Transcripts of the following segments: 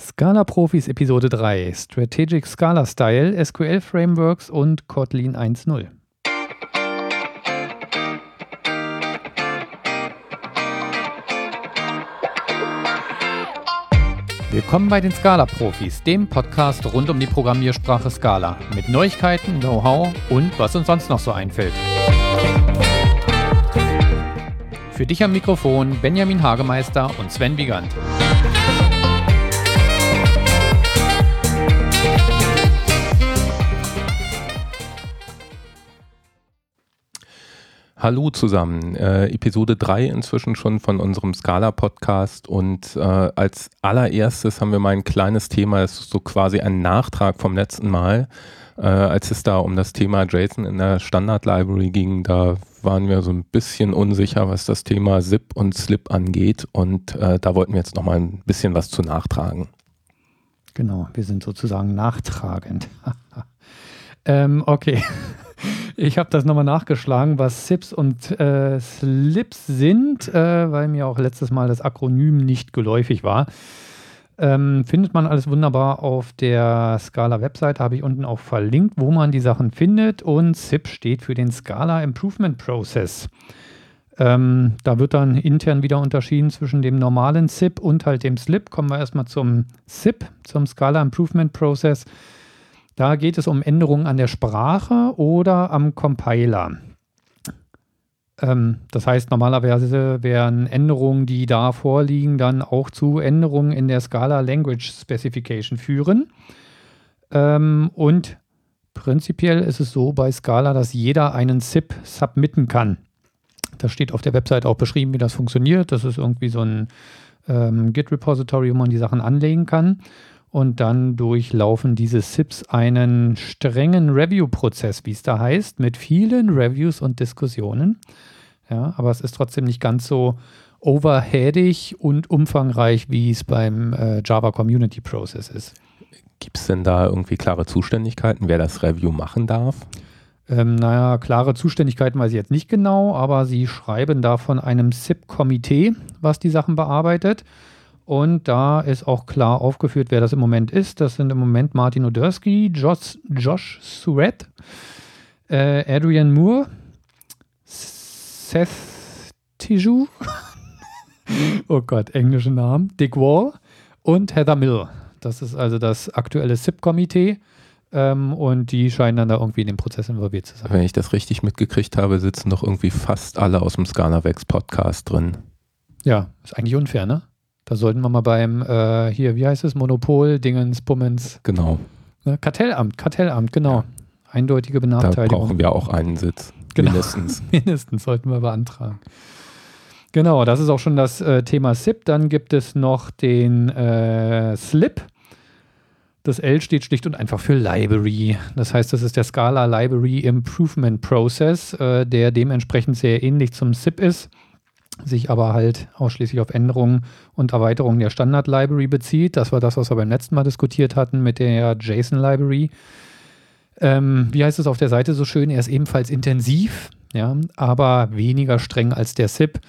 Scala Profis Episode 3 Strategic Scala Style, SQL Frameworks und Kotlin 1.0. Willkommen bei den Scala Profis, dem Podcast rund um die Programmiersprache Scala mit Neuigkeiten, Know-how und was uns sonst noch so einfällt. Für dich am Mikrofon Benjamin Hagemeister und Sven Wiegand. Hallo zusammen, äh, Episode 3 inzwischen schon von unserem Scala-Podcast und äh, als allererstes haben wir mal ein kleines Thema, das ist so quasi ein Nachtrag vom letzten Mal, äh, als es da um das Thema JSON in der Standard-Library ging, da waren wir so ein bisschen unsicher, was das Thema ZIP und SLIP angeht und äh, da wollten wir jetzt nochmal ein bisschen was zu nachtragen. Genau, wir sind sozusagen nachtragend. ähm, okay. Ich habe das nochmal nachgeschlagen, was SIPs und äh, SLIPs sind, äh, weil mir auch letztes Mal das Akronym nicht geläufig war. Ähm, findet man alles wunderbar auf der Scala-Website, habe ich unten auch verlinkt, wo man die Sachen findet. Und SIP steht für den Scala Improvement Process. Ähm, da wird dann intern wieder unterschieden zwischen dem normalen SIP und halt dem SLIP. Kommen wir erstmal zum SIP, zum Scala Improvement Process. Da geht es um Änderungen an der Sprache oder am Compiler. Ähm, das heißt, normalerweise wären Änderungen, die da vorliegen, dann auch zu Änderungen in der Scala Language Specification führen. Ähm, und prinzipiell ist es so bei Scala, dass jeder einen SIP submitten kann. Das steht auf der Website auch beschrieben, wie das funktioniert. Das ist irgendwie so ein ähm, Git-Repository, wo man die Sachen anlegen kann und dann durchlaufen diese SIPs einen strengen Review-Prozess, wie es da heißt, mit vielen Reviews und Diskussionen. Ja, aber es ist trotzdem nicht ganz so overheadig und umfangreich, wie es beim äh, Java Community Process ist. Gibt es denn da irgendwie klare Zuständigkeiten, wer das Review machen darf? Ähm, naja, klare Zuständigkeiten weiß ich jetzt nicht genau, aber sie schreiben da von einem SIP-Komitee, was die Sachen bearbeitet. Und da ist auch klar aufgeführt, wer das im Moment ist. Das sind im Moment Martin Odersky, Josh, Josh Surratt, äh, Adrian Moore, Seth Tiju, oh Gott, englische Namen, Dick Wall und Heather Mill. Das ist also das aktuelle SIP-Komitee. Ähm, und die scheinen dann da irgendwie in dem Prozess involviert zu sein. Wenn ich das richtig mitgekriegt habe, sitzen doch irgendwie fast alle aus dem Scalavex Podcast drin. Ja, ist eigentlich unfair, ne? Da sollten wir mal beim, äh, hier, wie heißt es, Monopol, Dingens, Bummens. Genau. Ne? Kartellamt, Kartellamt, genau. Ja. Eindeutige Benachteiligung. Da brauchen wir auch einen Sitz. Genau. Mindestens. Mindestens sollten wir beantragen. Genau, das ist auch schon das äh, Thema SIP. Dann gibt es noch den äh, SLIP. Das L steht schlicht und einfach für Library. Das heißt, das ist der Scala Library Improvement Process, äh, der dementsprechend sehr ähnlich zum SIP ist sich aber halt ausschließlich auf Änderungen und Erweiterungen der Standard-Library bezieht. Das war das, was wir beim letzten Mal diskutiert hatten mit der JSON-Library. Ähm, wie heißt es auf der Seite so schön? Er ist ebenfalls intensiv, ja, aber weniger streng als der SIP.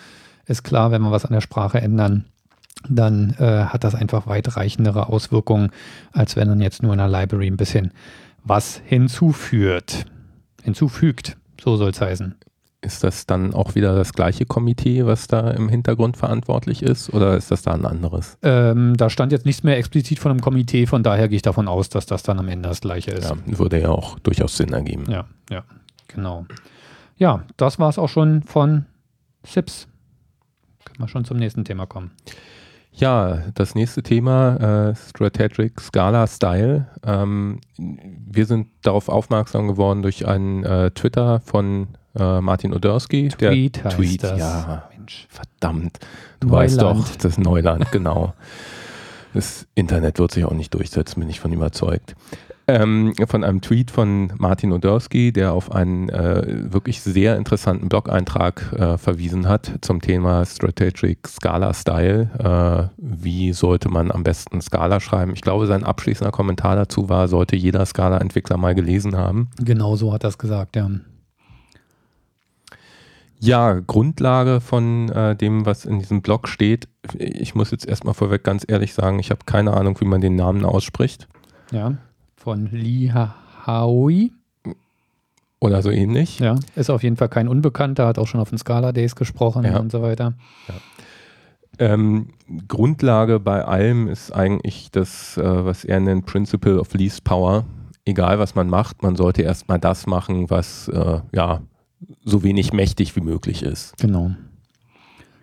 Ist klar, wenn wir was an der Sprache ändern, dann äh, hat das einfach weitreichendere Auswirkungen, als wenn man jetzt nur in der Library ein bisschen was hinzuführt. Hinzufügt, so soll es heißen. Ist das dann auch wieder das gleiche Komitee, was da im Hintergrund verantwortlich ist, oder ist das da ein anderes? Ähm, da stand jetzt nichts mehr explizit von einem Komitee, von daher gehe ich davon aus, dass das dann am Ende das gleiche ist. Ja, würde ja auch durchaus Sinn ergeben. Ja, ja, genau. Ja, das war es auch schon von SIPS. Können wir schon zum nächsten Thema kommen. Ja, das nächste Thema, äh, Strategic Scala Style. Ähm, wir sind darauf aufmerksam geworden durch einen äh, Twitter von äh, Martin Odersky. Tweet der heißt Tweet, das. ja, Mensch, verdammt. Du Neuland. weißt doch, das Neuland, genau. Das Internet wird sich auch nicht durchsetzen, bin ich von überzeugt. Ähm, von einem Tweet von Martin Odersky, der auf einen äh, wirklich sehr interessanten Blog-Eintrag äh, verwiesen hat zum Thema Strategic Scala Style. Äh, wie sollte man am besten Scala schreiben? Ich glaube, sein abschließender Kommentar dazu war, sollte jeder Scala-Entwickler mal gelesen haben. Genau so hat er es gesagt, ja. Ja, Grundlage von äh, dem, was in diesem Blog steht. Ich muss jetzt erstmal vorweg ganz ehrlich sagen, ich habe keine Ahnung, wie man den Namen ausspricht. Ja, von Lee Howie. Oder so ähnlich. Ja, ist auf jeden Fall kein Unbekannter, hat auch schon auf den Scala Days gesprochen ja. und so weiter. Ja. Ähm, Grundlage bei allem ist eigentlich das, äh, was er nennt, Principle of Least Power. Egal, was man macht, man sollte erstmal das machen, was äh, ja so wenig mächtig wie möglich ist. Genau.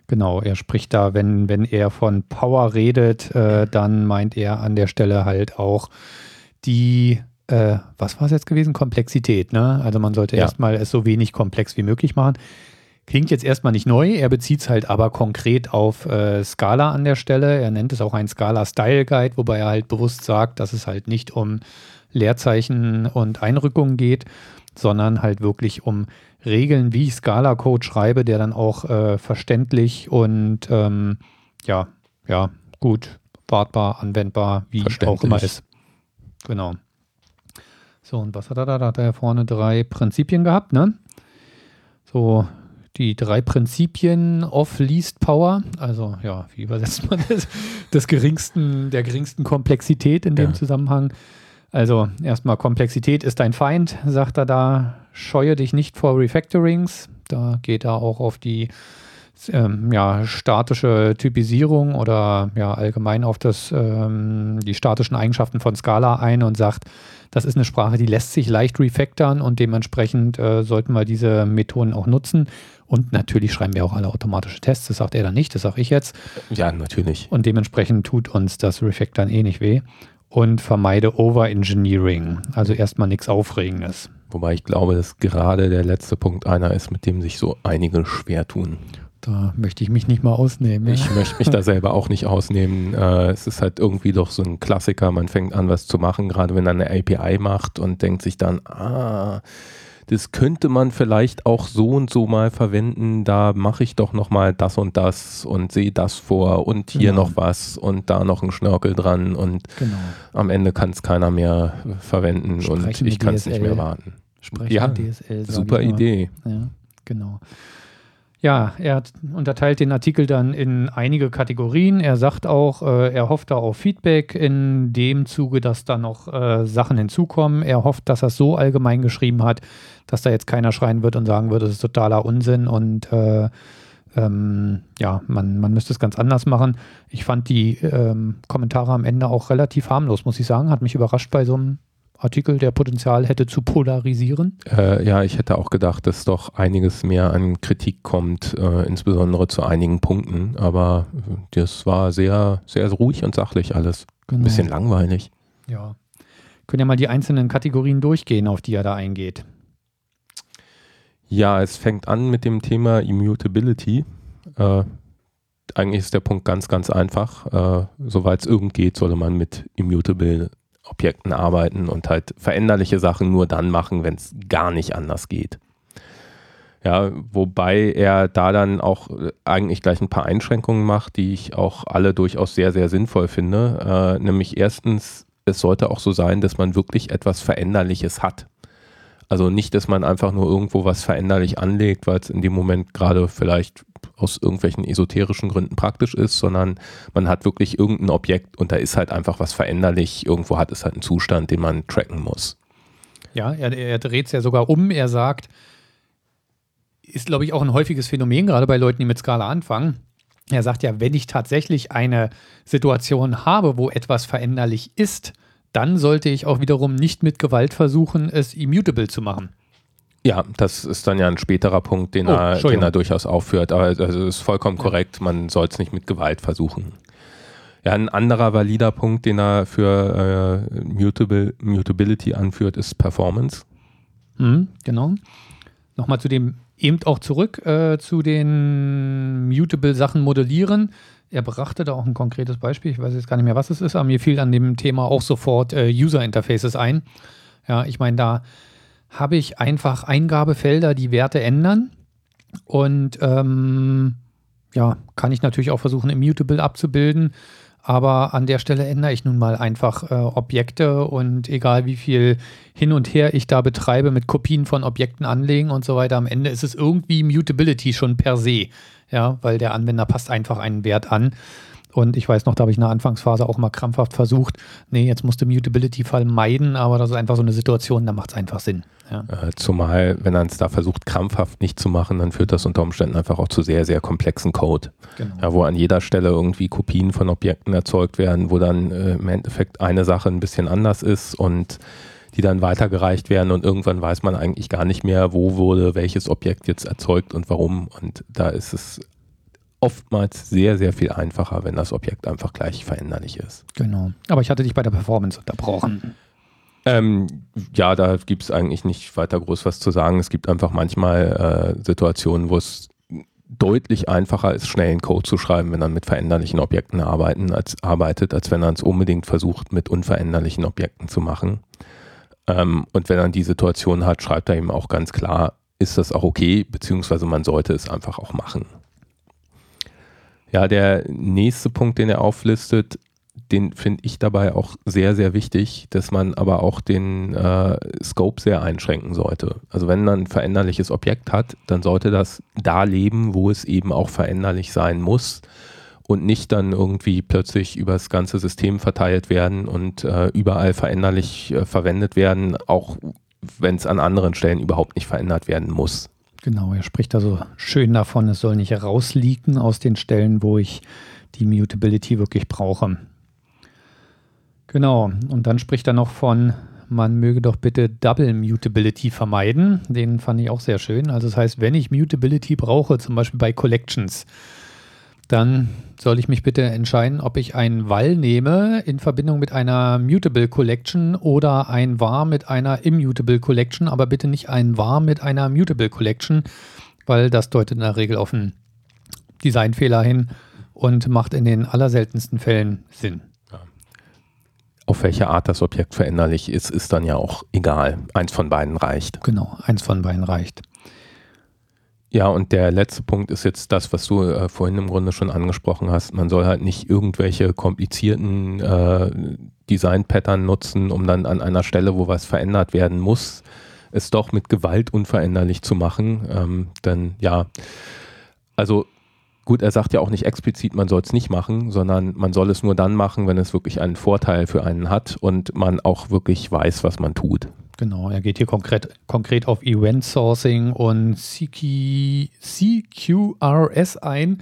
Genau, er spricht da, wenn, wenn er von Power redet, äh, dann meint er an der Stelle halt auch die, äh, was war es jetzt gewesen? Komplexität, ne? Also man sollte ja. erstmal es so wenig komplex wie möglich machen. Klingt jetzt erstmal nicht neu, er bezieht es halt aber konkret auf äh, Scala an der Stelle. Er nennt es auch ein Scala Style Guide, wobei er halt bewusst sagt, dass es halt nicht um Leerzeichen und Einrückungen geht, sondern halt wirklich um Regeln, wie ich Scala-Code schreibe, der dann auch äh, verständlich und ähm, ja, ja, gut, wartbar, anwendbar, wie auch immer ist. Genau. So, und was hat er da? Da hat er ja vorne drei Prinzipien gehabt, ne? So, die drei Prinzipien of least power, also ja, wie übersetzt man das? Des geringsten, der geringsten Komplexität in dem ja. Zusammenhang. Also erstmal Komplexität ist dein Feind, sagt er da. Scheue dich nicht vor Refactorings. Da geht er auch auf die ähm, ja, statische Typisierung oder ja, allgemein auf das, ähm, die statischen Eigenschaften von Scala ein und sagt, das ist eine Sprache, die lässt sich leicht refactoren und dementsprechend äh, sollten wir diese Methoden auch nutzen. Und natürlich schreiben wir auch alle automatische Tests. Das sagt er dann nicht, das sage ich jetzt. Ja, natürlich. Und dementsprechend tut uns das Refactoren eh nicht weh und vermeide Overengineering. Also erstmal nichts Aufregendes. Wobei ich glaube, dass gerade der letzte Punkt einer ist, mit dem sich so einige schwer tun. Da möchte ich mich nicht mal ausnehmen. Ich ja. möchte mich da selber auch nicht ausnehmen. Äh, es ist halt irgendwie doch so ein Klassiker. Man fängt an, was zu machen, gerade wenn er eine API macht und denkt sich dann, ah, das könnte man vielleicht auch so und so mal verwenden, da mache ich doch nochmal das und das und sehe das vor und hier genau. noch was und da noch ein Schnörkel dran und genau. am Ende kann es keiner mehr verwenden Sprechen und ich kann es nicht mehr warten. Sprechen ja, DSL, super Idee. Ja, genau. Ja, er unterteilt den Artikel dann in einige Kategorien. Er sagt auch, äh, er hofft da auf Feedback in dem Zuge, dass da noch äh, Sachen hinzukommen. Er hofft, dass er es so allgemein geschrieben hat, dass da jetzt keiner schreien wird und sagen wird, das ist totaler Unsinn und äh, ähm, ja, man, man müsste es ganz anders machen. Ich fand die ähm, Kommentare am Ende auch relativ harmlos, muss ich sagen. Hat mich überrascht bei so einem Artikel, der Potenzial hätte zu polarisieren? Äh, ja, ich hätte auch gedacht, dass doch einiges mehr an Kritik kommt, äh, insbesondere zu einigen Punkten. Aber das war sehr, sehr ruhig und sachlich alles. Genau. Ein bisschen langweilig. Ja. Können ja mal die einzelnen Kategorien durchgehen, auf die er da eingeht. Ja, es fängt an mit dem Thema Immutability. Äh, eigentlich ist der Punkt ganz, ganz einfach. Äh, Soweit es irgend geht, solle man mit Immutable Objekten arbeiten und halt veränderliche Sachen nur dann machen, wenn es gar nicht anders geht. Ja, wobei er da dann auch äh, eigentlich gleich ein paar Einschränkungen macht, die ich auch alle durchaus sehr, sehr sinnvoll finde. Äh, nämlich erstens, es sollte auch so sein, dass man wirklich etwas Veränderliches hat. Also nicht, dass man einfach nur irgendwo was veränderlich anlegt, weil es in dem Moment gerade vielleicht aus irgendwelchen esoterischen Gründen praktisch ist, sondern man hat wirklich irgendein Objekt und da ist halt einfach was veränderlich. Irgendwo hat es halt einen Zustand, den man tracken muss. Ja, er, er dreht es ja sogar um. Er sagt, ist, glaube ich, auch ein häufiges Phänomen, gerade bei Leuten, die mit Skala anfangen. Er sagt ja, wenn ich tatsächlich eine Situation habe, wo etwas veränderlich ist, dann sollte ich auch wiederum nicht mit Gewalt versuchen, es immutable zu machen. Ja, das ist dann ja ein späterer Punkt, den, oh, er, den er durchaus aufführt. Aber also ist vollkommen korrekt, man soll es nicht mit Gewalt versuchen. Ja, ein anderer valider Punkt, den er für äh, Mutable, Mutability anführt, ist Performance. Mhm, genau. Nochmal zu dem eben auch zurück äh, zu den Mutable-Sachen modellieren. Er brachte da auch ein konkretes Beispiel. Ich weiß jetzt gar nicht mehr, was es ist, aber mir fiel an dem Thema auch sofort äh, User Interfaces ein. Ja, ich meine, da habe ich einfach Eingabefelder, die Werte ändern. Und ähm, ja, kann ich natürlich auch versuchen, Immutable abzubilden. aber an der Stelle ändere ich nun mal einfach äh, Objekte und egal wie viel hin und her ich da betreibe mit Kopien von Objekten anlegen und so weiter, am Ende ist es irgendwie Mutability schon per se, ja, weil der Anwender passt einfach einen Wert an. Und ich weiß noch, da habe ich in der Anfangsphase auch mal krampfhaft versucht, nee, jetzt musst du Mutability-Fall meiden, aber das ist einfach so eine Situation, da macht es einfach Sinn. Ja. Äh, zumal, wenn man es da versucht, krampfhaft nicht zu machen, dann führt das unter Umständen einfach auch zu sehr, sehr komplexen Code. Genau. Ja, wo an jeder Stelle irgendwie Kopien von Objekten erzeugt werden, wo dann äh, im Endeffekt eine Sache ein bisschen anders ist und die dann weitergereicht werden und irgendwann weiß man eigentlich gar nicht mehr, wo wurde welches Objekt jetzt erzeugt und warum. Und da ist es oftmals sehr, sehr viel einfacher, wenn das Objekt einfach gleich veränderlich ist. Genau. Aber ich hatte dich bei der Performance unterbrochen. Ähm, ja, da gibt es eigentlich nicht weiter groß was zu sagen. Es gibt einfach manchmal äh, Situationen, wo es deutlich einfacher ist, schnell einen Code zu schreiben, wenn man mit veränderlichen Objekten arbeiten, als, arbeitet, als wenn man es unbedingt versucht, mit unveränderlichen Objekten zu machen. Ähm, und wenn man die Situation hat, schreibt er ihm auch ganz klar, ist das auch okay, beziehungsweise man sollte es einfach auch machen. Ja, der nächste Punkt, den er auflistet, den finde ich dabei auch sehr, sehr wichtig, dass man aber auch den äh, Scope sehr einschränken sollte. Also wenn man ein veränderliches Objekt hat, dann sollte das da leben, wo es eben auch veränderlich sein muss und nicht dann irgendwie plötzlich über das ganze System verteilt werden und äh, überall veränderlich äh, verwendet werden, auch wenn es an anderen Stellen überhaupt nicht verändert werden muss. Genau, er spricht also schön davon, es soll nicht rausleaken aus den Stellen, wo ich die Mutability wirklich brauche. Genau, und dann spricht er noch von, man möge doch bitte Double Mutability vermeiden. Den fand ich auch sehr schön. Also das heißt, wenn ich Mutability brauche, zum Beispiel bei Collections, dann soll ich mich bitte entscheiden, ob ich ein Val nehme in Verbindung mit einer Mutable Collection oder ein var mit einer Immutable Collection, aber bitte nicht ein var mit einer Mutable Collection, weil das deutet in der Regel auf einen Designfehler hin und macht in den allerseltensten Fällen Sinn. Auf welche Art das Objekt veränderlich ist, ist dann ja auch egal. Eins von beiden reicht. Genau, eins von beiden reicht. Ja, und der letzte Punkt ist jetzt das, was du äh, vorhin im Grunde schon angesprochen hast. Man soll halt nicht irgendwelche komplizierten äh, Design-Pattern nutzen, um dann an einer Stelle, wo was verändert werden muss, es doch mit Gewalt unveränderlich zu machen. Ähm, denn ja, also gut, er sagt ja auch nicht explizit, man soll es nicht machen, sondern man soll es nur dann machen, wenn es wirklich einen Vorteil für einen hat und man auch wirklich weiß, was man tut. Genau, er geht hier konkret, konkret auf Event Sourcing und CQ, CQRS ein,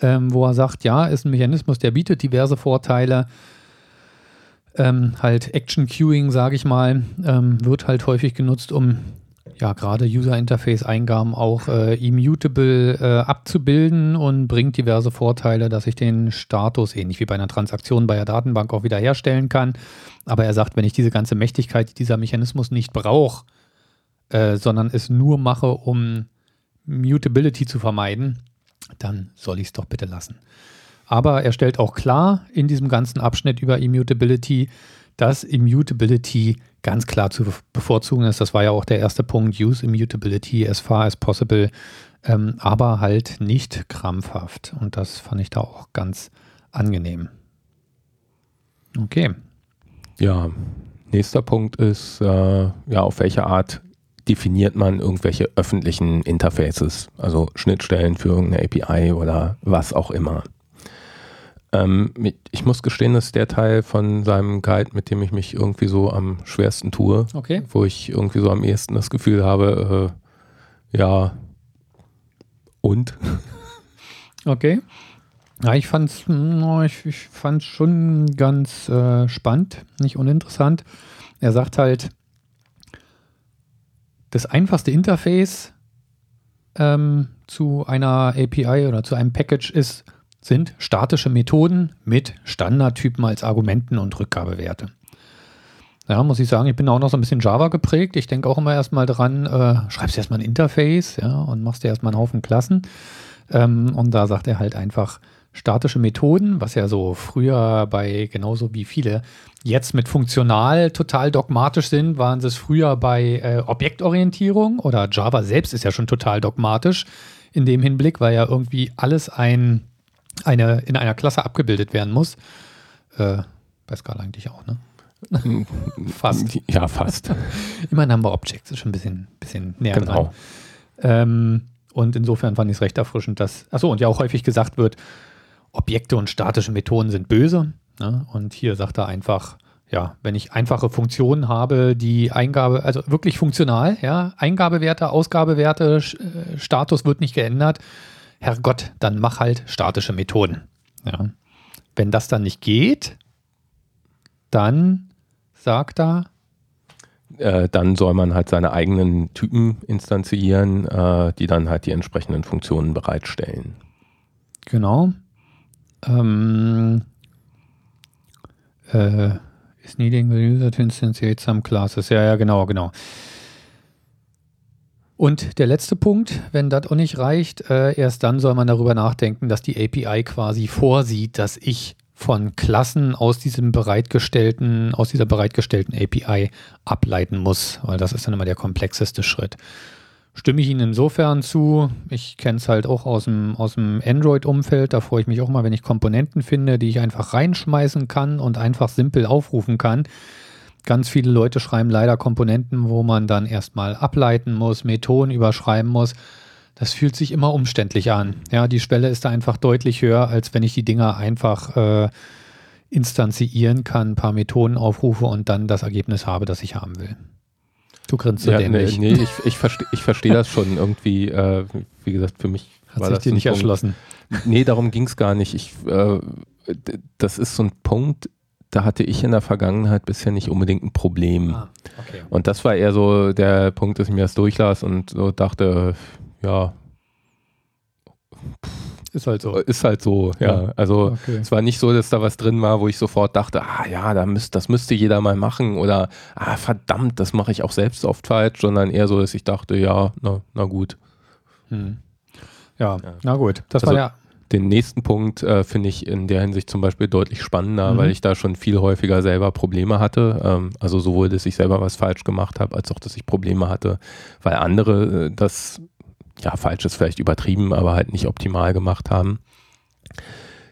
ähm, wo er sagt, ja, ist ein Mechanismus, der bietet diverse Vorteile. Ähm, halt Action Queuing, sage ich mal, ähm, wird halt häufig genutzt, um ja gerade User Interface Eingaben auch äh, immutable äh, abzubilden und bringt diverse Vorteile, dass ich den Status ähnlich wie bei einer Transaktion bei der Datenbank auch wiederherstellen kann. Aber er sagt, wenn ich diese ganze Mächtigkeit, die dieser Mechanismus nicht brauche, äh, sondern es nur mache, um Mutability zu vermeiden, dann soll ich es doch bitte lassen. Aber er stellt auch klar in diesem ganzen Abschnitt über Immutability, dass Immutability ganz klar zu bevorzugen ist. Das war ja auch der erste Punkt, use Immutability as far as possible, ähm, aber halt nicht krampfhaft. Und das fand ich da auch ganz angenehm. Okay. Ja, nächster Punkt ist, äh, ja, auf welche Art definiert man irgendwelche öffentlichen Interfaces, also Schnittstellen für irgendeine API oder was auch immer. Ähm, ich muss gestehen, das ist der Teil von seinem Guide, mit dem ich mich irgendwie so am schwersten tue. Okay. Wo ich irgendwie so am ehesten das Gefühl habe, äh, ja, und? Okay. Ja, ich fand es hm, ich, ich fand's schon ganz äh, spannend, nicht uninteressant. Er sagt halt, das einfachste Interface ähm, zu einer API oder zu einem Package ist sind statische Methoden mit Standardtypen als Argumenten und Rückgabewerte. Ja, muss ich sagen, ich bin auch noch so ein bisschen Java geprägt. Ich denke auch immer erstmal dran, äh, schreibst erstmal ein Interface, ja, und machst dir erstmal einen Haufen Klassen. Ähm, und da sagt er halt einfach statische Methoden, was ja so früher bei genauso wie viele jetzt mit funktional total dogmatisch sind, waren es früher bei äh, Objektorientierung oder Java selbst ist ja schon total dogmatisch in dem Hinblick, weil ja irgendwie alles ein eine, in einer Klasse abgebildet werden muss. Äh, bei Scala eigentlich auch, ne? fast. Ja, fast. Immer Number Objects ist schon ein bisschen, bisschen näher genau. dran. Ähm, und insofern fand ich es recht erfrischend, dass, achso, und ja auch häufig gesagt wird, Objekte und statische Methoden sind böse. Ne? Und hier sagt er einfach, ja, wenn ich einfache Funktionen habe, die Eingabe, also wirklich funktional, ja, Eingabewerte, Ausgabewerte, äh, Status wird nicht geändert, Herrgott, dann mach halt statische Methoden. Ja. Wenn das dann nicht geht, dann sagt er, äh, dann soll man halt seine eigenen Typen instanzieren, äh, die dann halt die entsprechenden Funktionen bereitstellen. Genau. Ähm, äh, is needing the user to instantiate some classes. Ja, ja, genau, genau. Und der letzte Punkt, wenn das auch nicht reicht, äh, erst dann soll man darüber nachdenken, dass die API quasi vorsieht, dass ich von Klassen aus diesem bereitgestellten, aus dieser bereitgestellten API ableiten muss, weil das ist dann immer der komplexeste Schritt. Stimme ich Ihnen insofern zu. Ich kenne es halt auch aus dem, aus dem Android-Umfeld. Da freue ich mich auch mal, wenn ich Komponenten finde, die ich einfach reinschmeißen kann und einfach simpel aufrufen kann. Ganz viele Leute schreiben leider Komponenten, wo man dann erstmal ableiten muss, Methoden überschreiben muss. Das fühlt sich immer umständlich an. Ja, die Schwelle ist da einfach deutlich höher, als wenn ich die Dinger einfach äh, instanzieren kann, ein paar Methoden aufrufe und dann das Ergebnis habe, das ich haben will. Du grinst so ja, dämlich. Nee, nee ich, ich verstehe versteh das schon irgendwie. Äh, wie gesagt, für mich Hat war sich das dir nicht Punkt. erschlossen. Nee, darum ging es gar nicht. Ich, äh, das ist so ein Punkt, da hatte ich in der Vergangenheit bisher nicht unbedingt ein Problem. Ah, okay. Und das war eher so der Punkt, dass ich mir das durchlas und so dachte, ja. Ist halt so. Ist halt so, ja. ja. Also okay. es war nicht so, dass da was drin war, wo ich sofort dachte, ah ja, da müsst, das müsste jeder mal machen oder ah verdammt, das mache ich auch selbst oft falsch, sondern eher so, dass ich dachte, ja, na, na gut. Hm. Ja, ja, na gut. Das also, war ja. Den nächsten Punkt äh, finde ich in der Hinsicht zum Beispiel deutlich spannender, mhm. weil ich da schon viel häufiger selber Probleme hatte. Ähm, also sowohl, dass ich selber was falsch gemacht habe, als auch, dass ich Probleme hatte, weil andere äh, das ja, falsch ist vielleicht übertrieben, aber halt nicht optimal gemacht haben.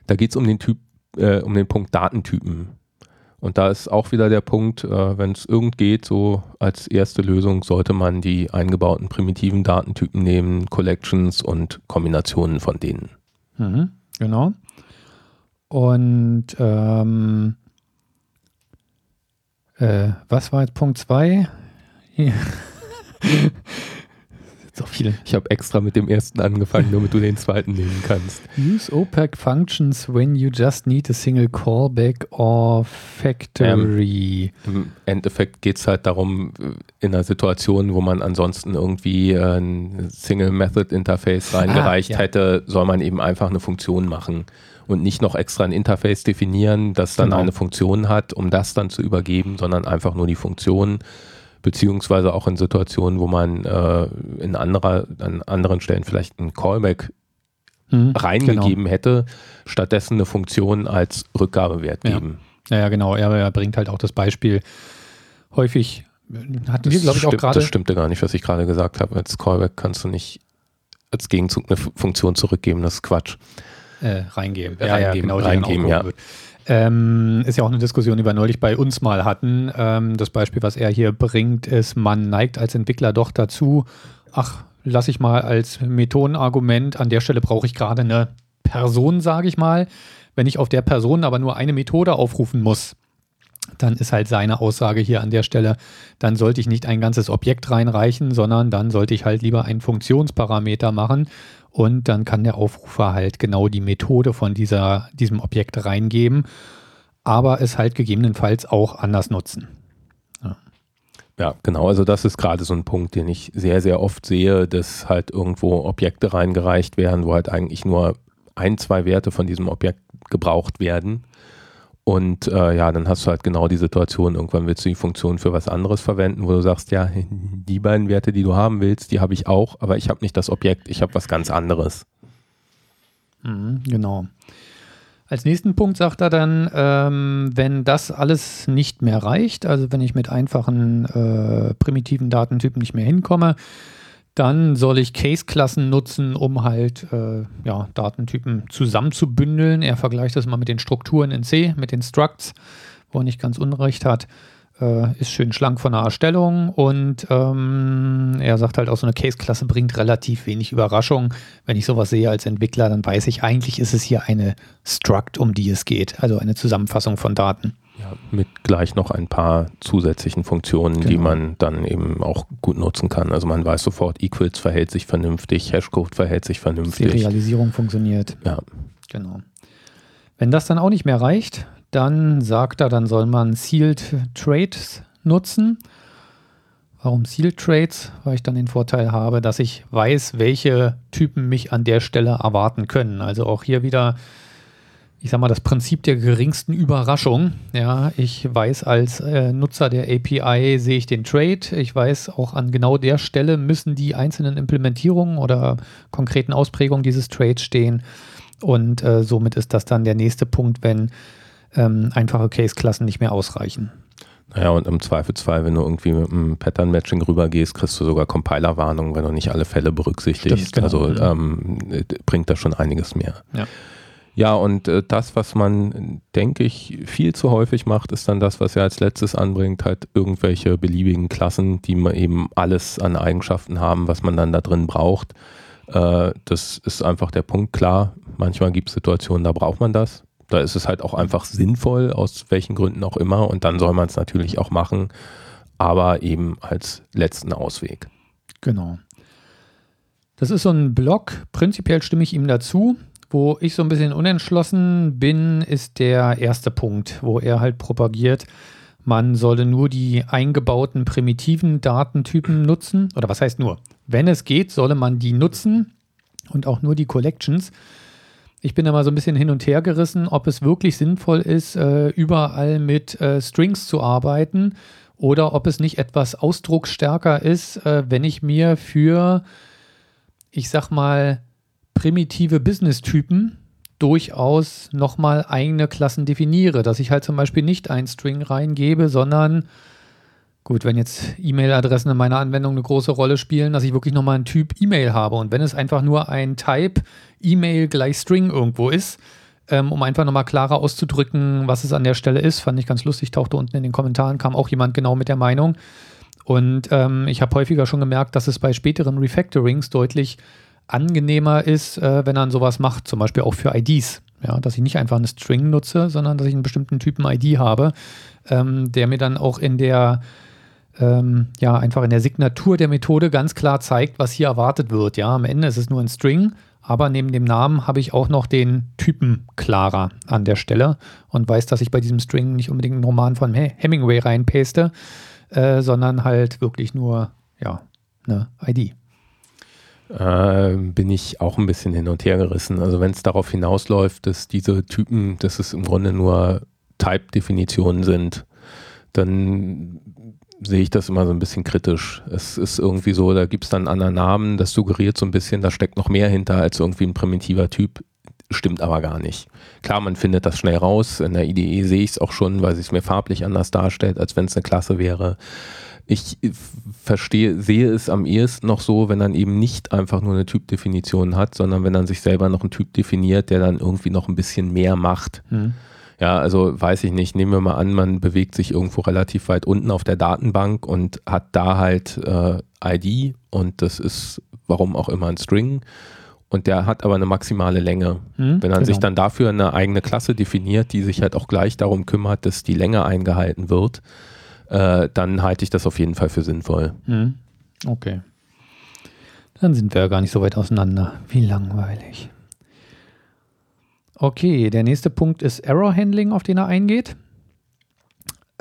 Da geht es um den Typ, äh, um den Punkt Datentypen. Und da ist auch wieder der Punkt, äh, wenn es irgend geht, so als erste Lösung sollte man die eingebauten primitiven Datentypen nehmen, Collections und Kombinationen von denen. Mhm, genau. Und ähm, äh, was war jetzt Punkt 2? Viele. Ich habe extra mit dem ersten angefangen, damit du den zweiten nehmen kannst. Use OPAC functions when you just need a single callback or factory. Ähm, Im Endeffekt geht es halt darum, in einer Situation, wo man ansonsten irgendwie ein Single Method Interface ah, reingereicht ah, ja. hätte, soll man eben einfach eine Funktion machen und nicht noch extra ein Interface definieren, das dann genau. eine Funktion hat, um das dann zu übergeben, sondern einfach nur die Funktion beziehungsweise auch in Situationen, wo man äh, in anderer, an anderen Stellen vielleicht ein Callback mhm, reingegeben genau. hätte, stattdessen eine Funktion als Rückgabewert ja. geben. Ja, ja, genau. Er, er, bringt halt auch das Beispiel häufig, hatten wir, glaube ich, auch gerade. Das stimmte gar nicht, was ich gerade gesagt habe. Als Callback kannst du nicht als Gegenzug eine Funktion zurückgeben, das ist Quatsch. Äh, reingeben. Ja, reingeben, ja, genau, reingeben, ja. Ähm, ist ja auch eine Diskussion, die wir neulich bei uns mal hatten. Ähm, das Beispiel, was er hier bringt, ist, man neigt als Entwickler doch dazu, ach, lasse ich mal als Methodenargument, an der Stelle brauche ich gerade eine Person, sage ich mal. Wenn ich auf der Person aber nur eine Methode aufrufen muss, dann ist halt seine Aussage hier an der Stelle, dann sollte ich nicht ein ganzes Objekt reinreichen, sondern dann sollte ich halt lieber einen Funktionsparameter machen und dann kann der Aufrufer halt genau die Methode von dieser, diesem Objekt reingeben, aber es halt gegebenenfalls auch anders nutzen. Ja. ja, genau. Also das ist gerade so ein Punkt, den ich sehr, sehr oft sehe, dass halt irgendwo Objekte reingereicht werden, wo halt eigentlich nur ein, zwei Werte von diesem Objekt gebraucht werden und äh, ja, dann hast du halt genau die Situation, irgendwann willst du die Funktion für was anderes verwenden, wo du sagst, ja, die beiden Werte, die du haben willst, die habe ich auch, aber ich habe nicht das Objekt, ich habe was ganz anderes. Mhm, genau. Als nächsten Punkt sagt er dann, ähm, wenn das alles nicht mehr reicht, also wenn ich mit einfachen äh, primitiven Datentypen nicht mehr hinkomme, Dann soll ich Case-Klassen nutzen, um halt äh, ja, Datentypen zusammenzubündeln. Er vergleicht das mal mit den Strukturen in C, mit den Structs, wo er nicht ganz Unrecht hat. Äh, ist schön schlank von der Erstellung und ähm, er sagt halt auch, so eine Case-Klasse bringt relativ wenig Überraschung. Wenn ich sowas sehe als Entwickler, dann weiß ich, eigentlich ist es hier eine Struct, um die es geht, also eine Zusammenfassung von Daten. Ja, mit gleich noch ein paar zusätzlichen Funktionen, genau. die man dann eben auch gut nutzen kann. Also man weiß sofort, Equals verhält sich vernünftig, Hashcode verhält sich vernünftig. Serialisierung funktioniert. Ja. Genau. Wenn das dann auch nicht mehr reicht, dann sagt er, dann soll man Sealed Trades nutzen. Warum Sealed Trades? Weil ich dann den Vorteil habe, dass ich weiß, welche Typen mich an der Stelle erwarten können. Also auch hier wieder, ich sag mal, das Prinzip der geringsten Überraschung. Ja, ich weiß als äh, Nutzer der API sehe ich den Trade. Ich weiß auch an genau der Stelle müssen die einzelnen Implementierungen oder konkreten Ausprägungen dieses Trades stehen. Und äh, somit ist das dann der nächste Punkt, wenn ähm, einfache Case-Klassen nicht mehr ausreichen. Naja, und im Zweifelsfall, wenn du irgendwie mit einem Pattern-Matching rübergehst, kriegst du sogar Compiler-Warnungen, wenn du nicht alle Fälle berücksichtigst. Stimmt, genau. Also ähm, bringt das schon einiges mehr. Ja. Ja, und äh, das, was man, denke ich, viel zu häufig macht, ist dann das, was er als letztes anbringt, halt irgendwelche beliebigen Klassen, die man eben alles an Eigenschaften haben, was man dann da drin braucht. Äh, das ist einfach der Punkt, klar. Manchmal gibt es Situationen, da braucht man das. Da ist es halt auch einfach sinnvoll, aus welchen Gründen auch immer. Und dann soll man es natürlich auch machen, aber eben als letzten Ausweg. Genau. Das ist so ein Block. Prinzipiell stimme ich ihm dazu. Wo ich so ein bisschen unentschlossen bin, ist der erste Punkt, wo er halt propagiert, man solle nur die eingebauten primitiven Datentypen nutzen. Oder was heißt nur? Wenn es geht, solle man die nutzen und auch nur die Collections. Ich bin da mal so ein bisschen hin und her gerissen, ob es wirklich sinnvoll ist, äh, überall mit äh, Strings zu arbeiten oder ob es nicht etwas ausdrucksstärker ist, äh, wenn ich mir für, ich sag mal, primitive Business-Typen durchaus nochmal eigene Klassen definiere, dass ich halt zum Beispiel nicht ein String reingebe, sondern Gut, wenn jetzt E-Mail-Adressen in meiner Anwendung eine große Rolle spielen, dass ich wirklich nochmal einen Typ E-Mail habe. Und wenn es einfach nur ein Type E-Mail gleich String irgendwo ist, ähm, um einfach nochmal klarer auszudrücken, was es an der Stelle ist, fand ich ganz lustig, tauchte unten in den Kommentaren, kam auch jemand genau mit der Meinung. Und ähm, ich habe häufiger schon gemerkt, dass es bei späteren Refactorings deutlich angenehmer ist, äh, wenn man sowas macht, zum Beispiel auch für IDs. Ja, dass ich nicht einfach eine String nutze, sondern dass ich einen bestimmten Typen ID habe, ähm, der mir dann auch in der ähm, ja einfach in der Signatur der Methode ganz klar zeigt, was hier erwartet wird. Ja, am Ende ist es nur ein String, aber neben dem Namen habe ich auch noch den Typen klarer an der Stelle und weiß, dass ich bei diesem String nicht unbedingt einen Roman von Hemingway reinpaste, äh, sondern halt wirklich nur ja eine ID. Äh, bin ich auch ein bisschen hin und her gerissen. Also wenn es darauf hinausläuft, dass diese Typen, dass es im Grunde nur Type-Definitionen sind, dann sehe ich das immer so ein bisschen kritisch. Es ist irgendwie so, da gibt es dann einen anderen Namen, das suggeriert so ein bisschen, da steckt noch mehr hinter als irgendwie ein primitiver Typ. Stimmt aber gar nicht. Klar, man findet das schnell raus. In der IDE sehe ich es auch schon, weil es mir farblich anders darstellt, als wenn es eine Klasse wäre. Ich verstehe, sehe es am ehesten noch so, wenn dann eben nicht einfach nur eine Typdefinition hat, sondern wenn dann sich selber noch einen Typ definiert, der dann irgendwie noch ein bisschen mehr macht. Mhm. Ja, also weiß ich nicht, nehmen wir mal an, man bewegt sich irgendwo relativ weit unten auf der Datenbank und hat da halt äh, ID und das ist warum auch immer ein String und der hat aber eine maximale Länge. Hm, Wenn man genau. sich dann dafür eine eigene Klasse definiert, die sich halt auch gleich darum kümmert, dass die Länge eingehalten wird, äh, dann halte ich das auf jeden Fall für sinnvoll. Hm. Okay. Dann sind wir ja gar nicht so weit auseinander. Wie langweilig. Okay, der nächste Punkt ist Error Handling, auf den er eingeht.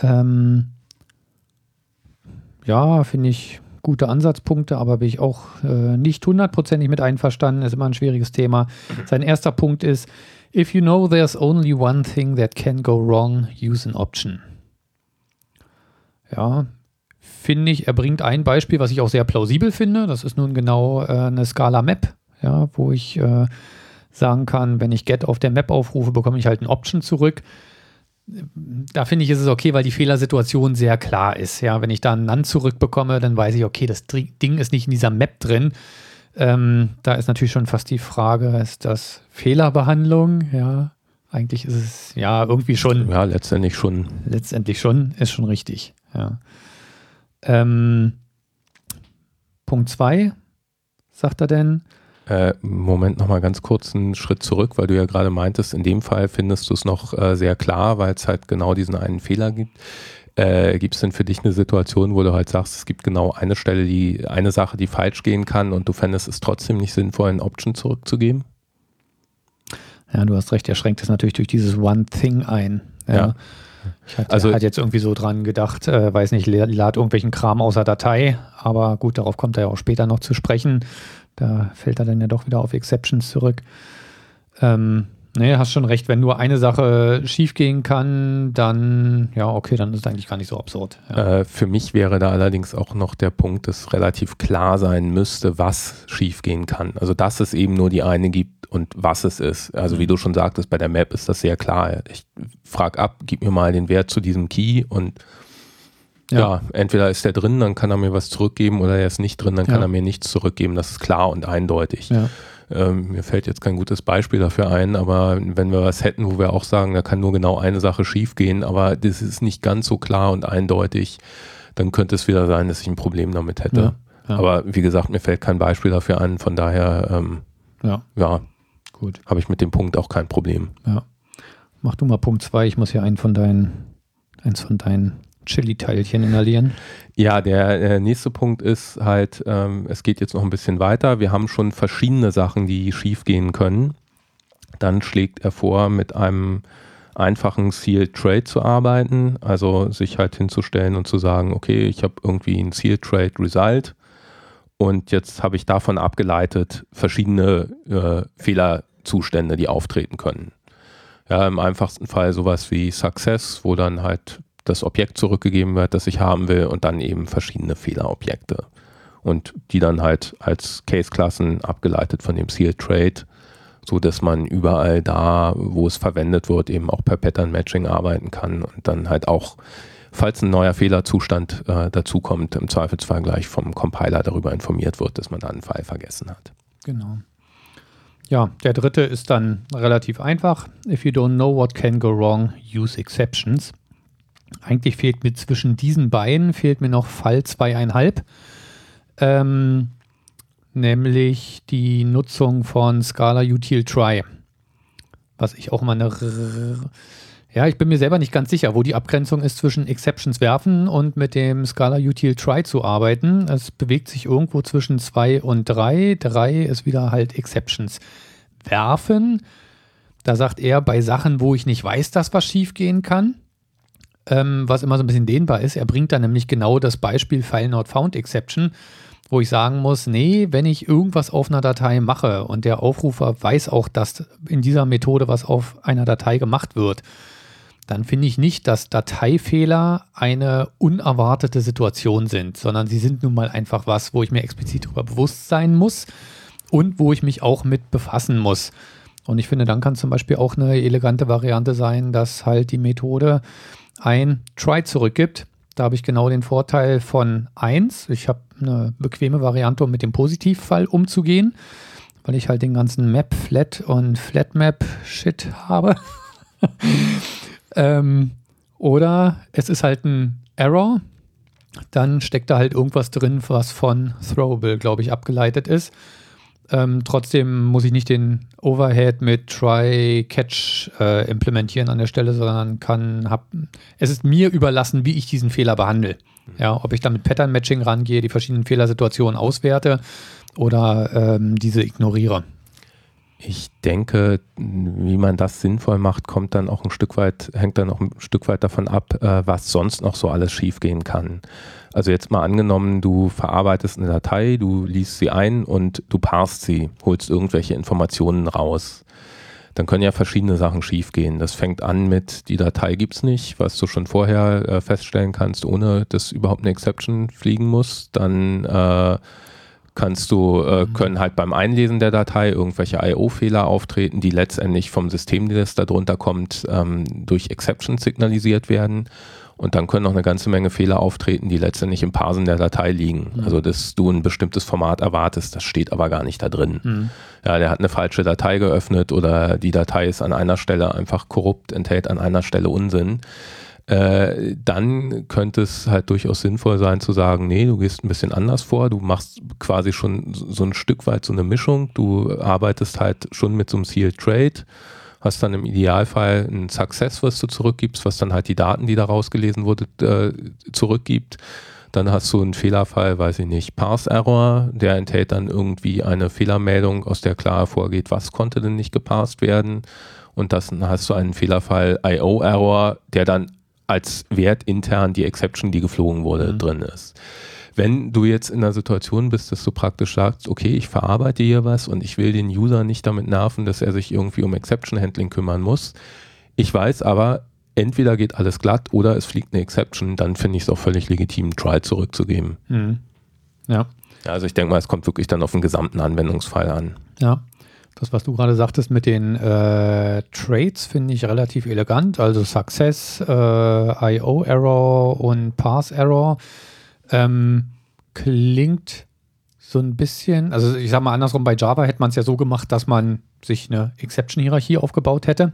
Ähm, ja, finde ich gute Ansatzpunkte, aber bin ich auch äh, nicht hundertprozentig mit einverstanden. Ist immer ein schwieriges Thema. Sein erster Punkt ist, if you know there's only one thing that can go wrong, use an option. Ja, finde ich, er bringt ein Beispiel, was ich auch sehr plausibel finde. Das ist nun genau äh, eine Scala Map, ja, wo ich äh, sagen kann, wenn ich get auf der Map aufrufe, bekomme ich halt ein Option zurück. da finde ich, ist es okay, weil die Fehlersituation sehr klar ist. Ja, wenn ich da einen NaN zurückbekomme, dann weiß ich, okay, das Ding ist nicht in dieser Map drin. Ähm, da ist natürlich schon fast die Frage, ist das Fehlerbehandlung? Ja, eigentlich ist es ja irgendwie schon. Ja, letztendlich schon. Letztendlich schon, ist schon richtig. Ja. Ähm, Punkt 2, sagt er denn, äh, Moment nochmal ganz kurz einen Schritt zurück, weil du ja gerade meintest, in dem Fall findest du es noch äh, sehr klar, weil es halt genau diesen einen Fehler gibt. Äh, gibt es denn für dich eine Situation, wo du halt sagst, es gibt genau eine Stelle, die eine Sache, die falsch gehen kann und du fändest es trotzdem nicht sinnvoll, ein Option zurückzugeben? Ja, du hast recht, er schränkt es natürlich durch dieses One Thing ein. Ja. ja. Ich hatte also, halt jetzt irgendwie so dran gedacht, äh, weiß nicht, lad irgendwelchen Kram außer Datei, aber gut, darauf kommt er ja auch später noch zu sprechen. Da fällt er dann ja doch wieder auf Exceptions zurück. Ähm, nee, hast schon recht. Wenn nur eine Sache schiefgehen kann, dann, ja, okay, dann ist es eigentlich gar nicht so absurd. Ja. Äh, für mich wäre da allerdings auch noch der Punkt, dass relativ klar sein müsste, was schiefgehen kann. Also, dass es eben nur die eine gibt und was es ist. Also, wie mhm. du schon sagtest, bei der Map ist das sehr klar. Ich frage ab, gib mir mal den Wert zu diesem Key und ja. ja. entweder ist der drin, dann kann er mir was zurückgeben oder er ist nicht drin, dann kann er mir nichts zurückgeben. Das ist klar und eindeutig. Ja. Ähm, mir fällt jetzt kein gutes Beispiel dafür ein, aber wenn wir was hätten, wo wir auch sagen, da kann nur genau eine Sache schiefgehen, aber das ist nicht ganz so klar und eindeutig, dann könnte es wieder sein, dass ich ein Problem damit hätte. Aber wie gesagt, mir fällt kein Beispiel dafür ein, von daher ähm, ja, ja gut. Habe ich mit dem Punkt auch kein Problem. Ja. Mach du mal Punkt 2, ich muss hier einen von deinen, eins von deinen Chili-Teilchen inhalieren. Ja, der äh, nächste Punkt ist halt, ähm, es geht jetzt noch ein bisschen weiter. Wir haben schon verschiedene Sachen, die schief gehen können. Dann schlägt er vor, mit einem einfachen Sealed Trade zu arbeiten, also sich halt hinzustellen und zu sagen, okay, ich habe irgendwie ein Sealed Trade Result und jetzt habe ich davon abgeleitet verschiedene äh, Fehlerzustände, die auftreten können. Ja, im einfachsten Fall sowas wie Success, wo dann halt das Objekt zurückgegeben wird, das ich haben will und dann eben verschiedene Fehlerobjekte. Und die dann halt als Case-Klassen abgeleitet von dem Sealed Trade, so dass man überall da, wo es verwendet wird, eben auch per Pattern Matching arbeiten kann und dann halt auch, falls ein neuer Fehlerzustand äh, dazukommt, im Zweifelsfall gleich vom Compiler darüber informiert wird, dass man da einen Fall vergessen hat. Genau. Ja, der dritte ist dann relativ einfach. If you don't know what can go wrong, use exceptions. Eigentlich fehlt mir zwischen diesen beiden, fehlt mir noch Fall zweieinhalb. Ähm, nämlich die Nutzung von Scala Util Try. Was ich auch immer eine. Ja, ich bin mir selber nicht ganz sicher, wo die Abgrenzung ist zwischen Exceptions werfen und mit dem Scala Util Try zu arbeiten. Es bewegt sich irgendwo zwischen 2 und 3. 3 ist wieder halt Exceptions werfen. Da sagt er, bei Sachen, wo ich nicht weiß, dass was schief gehen kann, ähm, was immer so ein bisschen dehnbar ist. Er bringt dann nämlich genau das Beispiel File Not Found Exception, wo ich sagen muss, nee, wenn ich irgendwas auf einer Datei mache und der Aufrufer weiß auch, dass in dieser Methode was auf einer Datei gemacht wird, dann finde ich nicht, dass Dateifehler eine unerwartete Situation sind, sondern sie sind nun mal einfach was, wo ich mir explizit darüber bewusst sein muss und wo ich mich auch mit befassen muss. Und ich finde, dann kann zum Beispiel auch eine elegante Variante sein, dass halt die Methode ein Try zurückgibt. Da habe ich genau den Vorteil von 1. Ich habe eine bequeme Variante, um mit dem Positivfall umzugehen, weil ich halt den ganzen Map, Flat und Flatmap-Shit habe. ähm, oder es ist halt ein Error. Dann steckt da halt irgendwas drin, was von Throwable, glaube ich, abgeleitet ist. Ähm, trotzdem muss ich nicht den Overhead mit Try Catch äh, implementieren an der Stelle, sondern kann, hab, es ist mir überlassen, wie ich diesen Fehler behandle. Ja, ob ich dann mit Pattern Matching rangehe, die verschiedenen Fehlersituationen auswerte oder ähm, diese ignoriere. Ich denke, wie man das sinnvoll macht, kommt dann auch ein Stück weit, hängt dann auch ein Stück weit davon ab, äh, was sonst noch so alles schiefgehen kann. Also jetzt mal angenommen, du verarbeitest eine Datei, du liest sie ein und du parst sie, holst irgendwelche Informationen raus. Dann können ja verschiedene Sachen schiefgehen. Das fängt an mit, die Datei gibt es nicht, was du schon vorher äh, feststellen kannst, ohne dass überhaupt eine Exception fliegen muss. Dann äh, kannst du, äh, mhm. können halt beim Einlesen der Datei irgendwelche IO-Fehler auftreten, die letztendlich vom System, das da drunter kommt, ähm, durch Exceptions signalisiert werden. Und dann können noch eine ganze Menge Fehler auftreten, die letztendlich im Parsen der Datei liegen. Mhm. Also, dass du ein bestimmtes Format erwartest, das steht aber gar nicht da drin. Mhm. Ja, der hat eine falsche Datei geöffnet oder die Datei ist an einer Stelle einfach korrupt, enthält an einer Stelle Unsinn. Äh, dann könnte es halt durchaus sinnvoll sein zu sagen, nee, du gehst ein bisschen anders vor, du machst quasi schon so ein Stück weit so eine Mischung, du arbeitest halt schon mit so einem Sealed Trade, hast dann im Idealfall ein Success, was du zurückgibst, was dann halt die Daten, die da rausgelesen wurde, äh, zurückgibt. Dann hast du einen Fehlerfall, weiß ich nicht, Parse-Error, der enthält dann irgendwie eine Fehlermeldung, aus der klar hervorgeht, was konnte denn nicht geparsed werden. Und dann hast du einen Fehlerfall IO-Error, der dann als Wert intern die Exception, die geflogen wurde, mhm. drin ist. Wenn du jetzt in der Situation bist, dass du praktisch sagst, okay, ich verarbeite hier was und ich will den User nicht damit nerven, dass er sich irgendwie um Exception Handling kümmern muss. Ich weiß aber, entweder geht alles glatt oder es fliegt eine Exception, dann finde ich es auch völlig legitim, Try zurückzugeben. Mhm. Ja. Also ich denke mal, es kommt wirklich dann auf den gesamten Anwendungsfall an. Ja. Das, was du gerade sagtest mit den äh, Trades, finde ich relativ elegant. Also Success, äh, IO Error und Pass Error ähm, klingt so ein bisschen, also ich sage mal andersrum, bei Java hätte man es ja so gemacht, dass man sich eine Exception-Hierarchie aufgebaut hätte.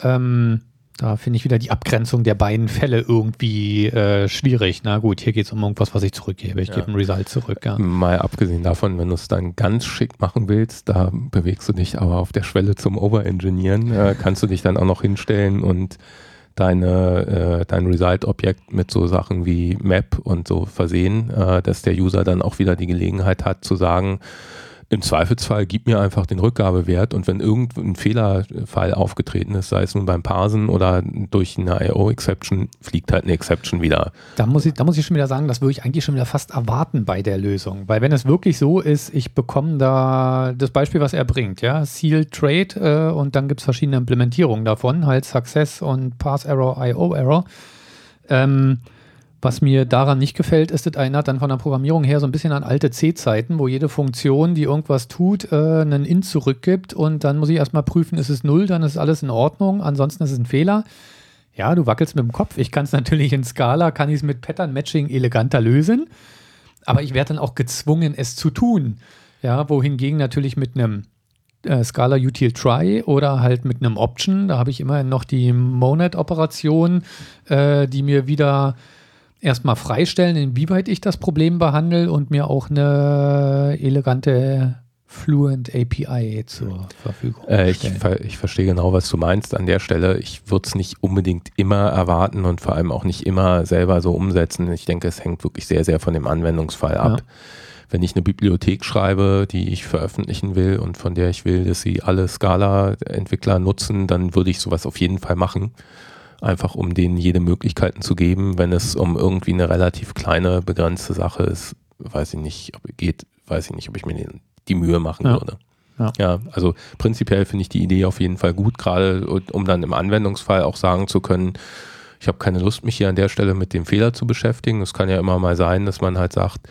Ähm, da finde ich wieder die Abgrenzung der beiden Fälle irgendwie äh, schwierig. Na gut, hier geht es um irgendwas, was ich zurückgebe. Ich ja. gebe ein Result zurück. Ja. Mal abgesehen davon, wenn du es dann ganz schick machen willst, da bewegst du dich aber auf der Schwelle zum Overengineeren. Äh, kannst du dich dann auch noch hinstellen und deine, äh, dein Result-Objekt mit so Sachen wie Map und so versehen, äh, dass der User dann auch wieder die Gelegenheit hat zu sagen, im Zweifelsfall gib mir einfach den Rückgabewert und wenn irgendein Fehlerfall aufgetreten ist, sei es nun beim Parsen oder durch eine IO-Exception, fliegt halt eine Exception wieder. Da muss, ich, da muss ich schon wieder sagen, das würde ich eigentlich schon wieder fast erwarten bei der Lösung. Weil wenn es wirklich so ist, ich bekomme da das Beispiel, was er bringt, ja, Seal Trade äh, und dann gibt es verschiedene Implementierungen davon, halt Success und Pass Error, IO Error. Ähm, was mir daran nicht gefällt, ist, es erinnert dann von der Programmierung her so ein bisschen an alte C-Zeiten, wo jede Funktion, die irgendwas tut, äh, einen int zurückgibt und dann muss ich erstmal prüfen, ist es null, dann ist alles in Ordnung, ansonsten ist es ein Fehler. Ja, du wackelst mit dem Kopf. Ich kann es natürlich in Scala, kann ich es mit Pattern Matching eleganter lösen, aber ich werde dann auch gezwungen, es zu tun. Ja, wohingegen natürlich mit einem äh, Scala util try oder halt mit einem Option, da habe ich immerhin noch die Monad-Operation, äh, die mir wieder erstmal freistellen, inwieweit ich das Problem behandle und mir auch eine elegante Fluent API zur Verfügung äh, ich, ver ich, verstehe genau, was du meinst an der Stelle. Ich würde es nicht unbedingt immer erwarten und vor allem auch nicht immer selber so umsetzen. Ich denke, es hängt wirklich sehr, sehr von dem Anwendungsfall ab. Ja. Wenn ich eine Bibliothek schreibe, die ich veröffentlichen will und von der ich will, dass sie alle Scala-Entwickler nutzen, dann würde ich sowas auf jeden Fall machen einfach um denen jede Möglichkeiten zu geben. Wenn es um irgendwie eine relativ kleine, begrenzte Sache ist, weiß ich nicht, ob geht, weiß ich nicht, ob ich mir die Mühe machen ja. würde. Ja. ja. also prinzipiell finde ich die Idee auf jeden Fall gut, gerade um dann im Anwendungsfall auch sagen zu können, ich habe keine Lust, mich hier an der Stelle mit dem Fehler zu beschäftigen. Es kann ja immer mal sein, dass man halt sagt,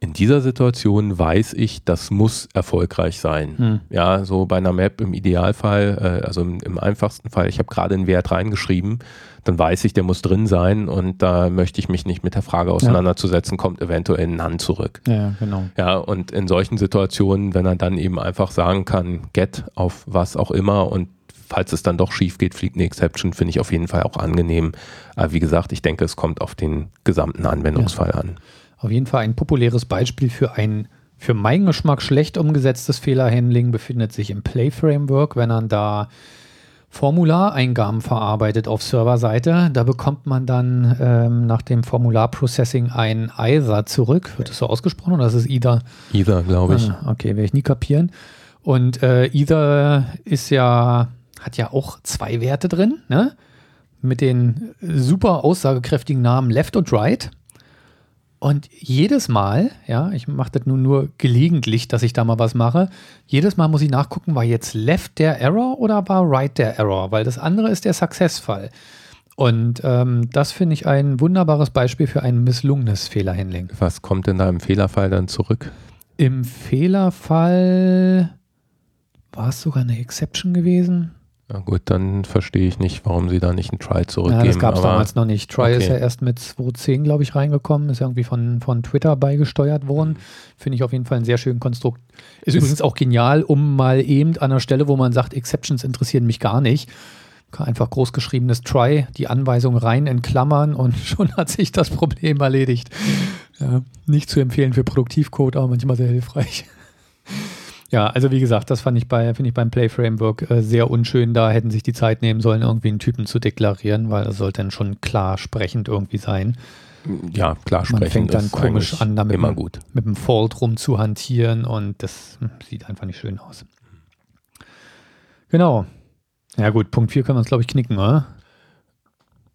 in dieser Situation weiß ich, das muss erfolgreich sein. Hm. Ja, so bei einer Map im Idealfall, äh, also im, im, einfachsten Fall, ich habe gerade einen Wert reingeschrieben, dann weiß ich, der muss drin sein und da möchte ich mich nicht mit der Frage auseinanderzusetzen, ja. kommt eventuell ein None zurück. Ja, genau. Ja, und in solchen Situationen, wenn er dann eben einfach sagen kann, get auf was auch immer und falls es dann doch schief geht, fliegt eine Exception, finde ich auf jeden Fall auch angenehm. Aber wie gesagt, ich denke, es kommt auf den gesamten Anwendungsfall ja. an auf jeden Fall ein populäres Beispiel für ein für meinen Geschmack schlecht umgesetztes Fehlerhandling befindet sich im Play Framework, wenn man da Formulareingaben verarbeitet auf Serverseite. Da bekommt man dann ähm, nach dem Formularprocessing ein either zurück. Wird das so ausgesprochen oder ist es either? Either, glaube ich. Ah, okay, werde ich nie kapieren. Und äh, either ist ja, hat ja auch zwei Werte drin, ne? Mit den super aussagekräftigen Namen left und right. Und jedes Mal, ja, ich mache das nun nur gelegentlich, dass ich da mal was mache, jedes Mal muss ich nachgucken, war jetzt left der Error oder war right der Error? Weil das andere ist der Success-Fall. Und ähm, das finde ich ein wunderbares Beispiel für ein misslungenes Fehlerhandling. Was kommt denn da im Fehlerfall dann zurück? Im Fehlerfall war es sogar eine Exception gewesen. Na gut, dann verstehe ich nicht, warum sie da nicht einen Try zurückgeben. Ja, das gab es damals noch nicht. Try okay. ist ja erst mit 2.10, glaube ich, reingekommen. Ist irgendwie von, von Twitter beigesteuert worden. Mhm. Finde ich auf jeden Fall einen sehr schönen Konstrukt. Ist, ist übrigens auch genial, um mal eben an einer Stelle, wo man sagt, Exceptions interessieren mich gar nicht. Einfach großgeschriebenes Try, die Anweisung rein in Klammern und schon hat sich das Problem erledigt. Ja, nicht zu empfehlen für Produktivcode, aber manchmal sehr hilfreich. Ja, also wie gesagt, das fand ich bei, finde ich beim Play Framework äh, sehr unschön. Da hätten sich die Zeit nehmen sollen, irgendwie einen Typen zu deklarieren, weil das sollte dann schon klar sprechend irgendwie sein. Ja, klar sprechend. Man fängt dann komisch an, damit immer gut. mit dem Fault rumzuhantieren und das hm, sieht einfach nicht schön aus. Genau. Ja gut, Punkt 4 können wir uns, glaube ich, knicken, oder?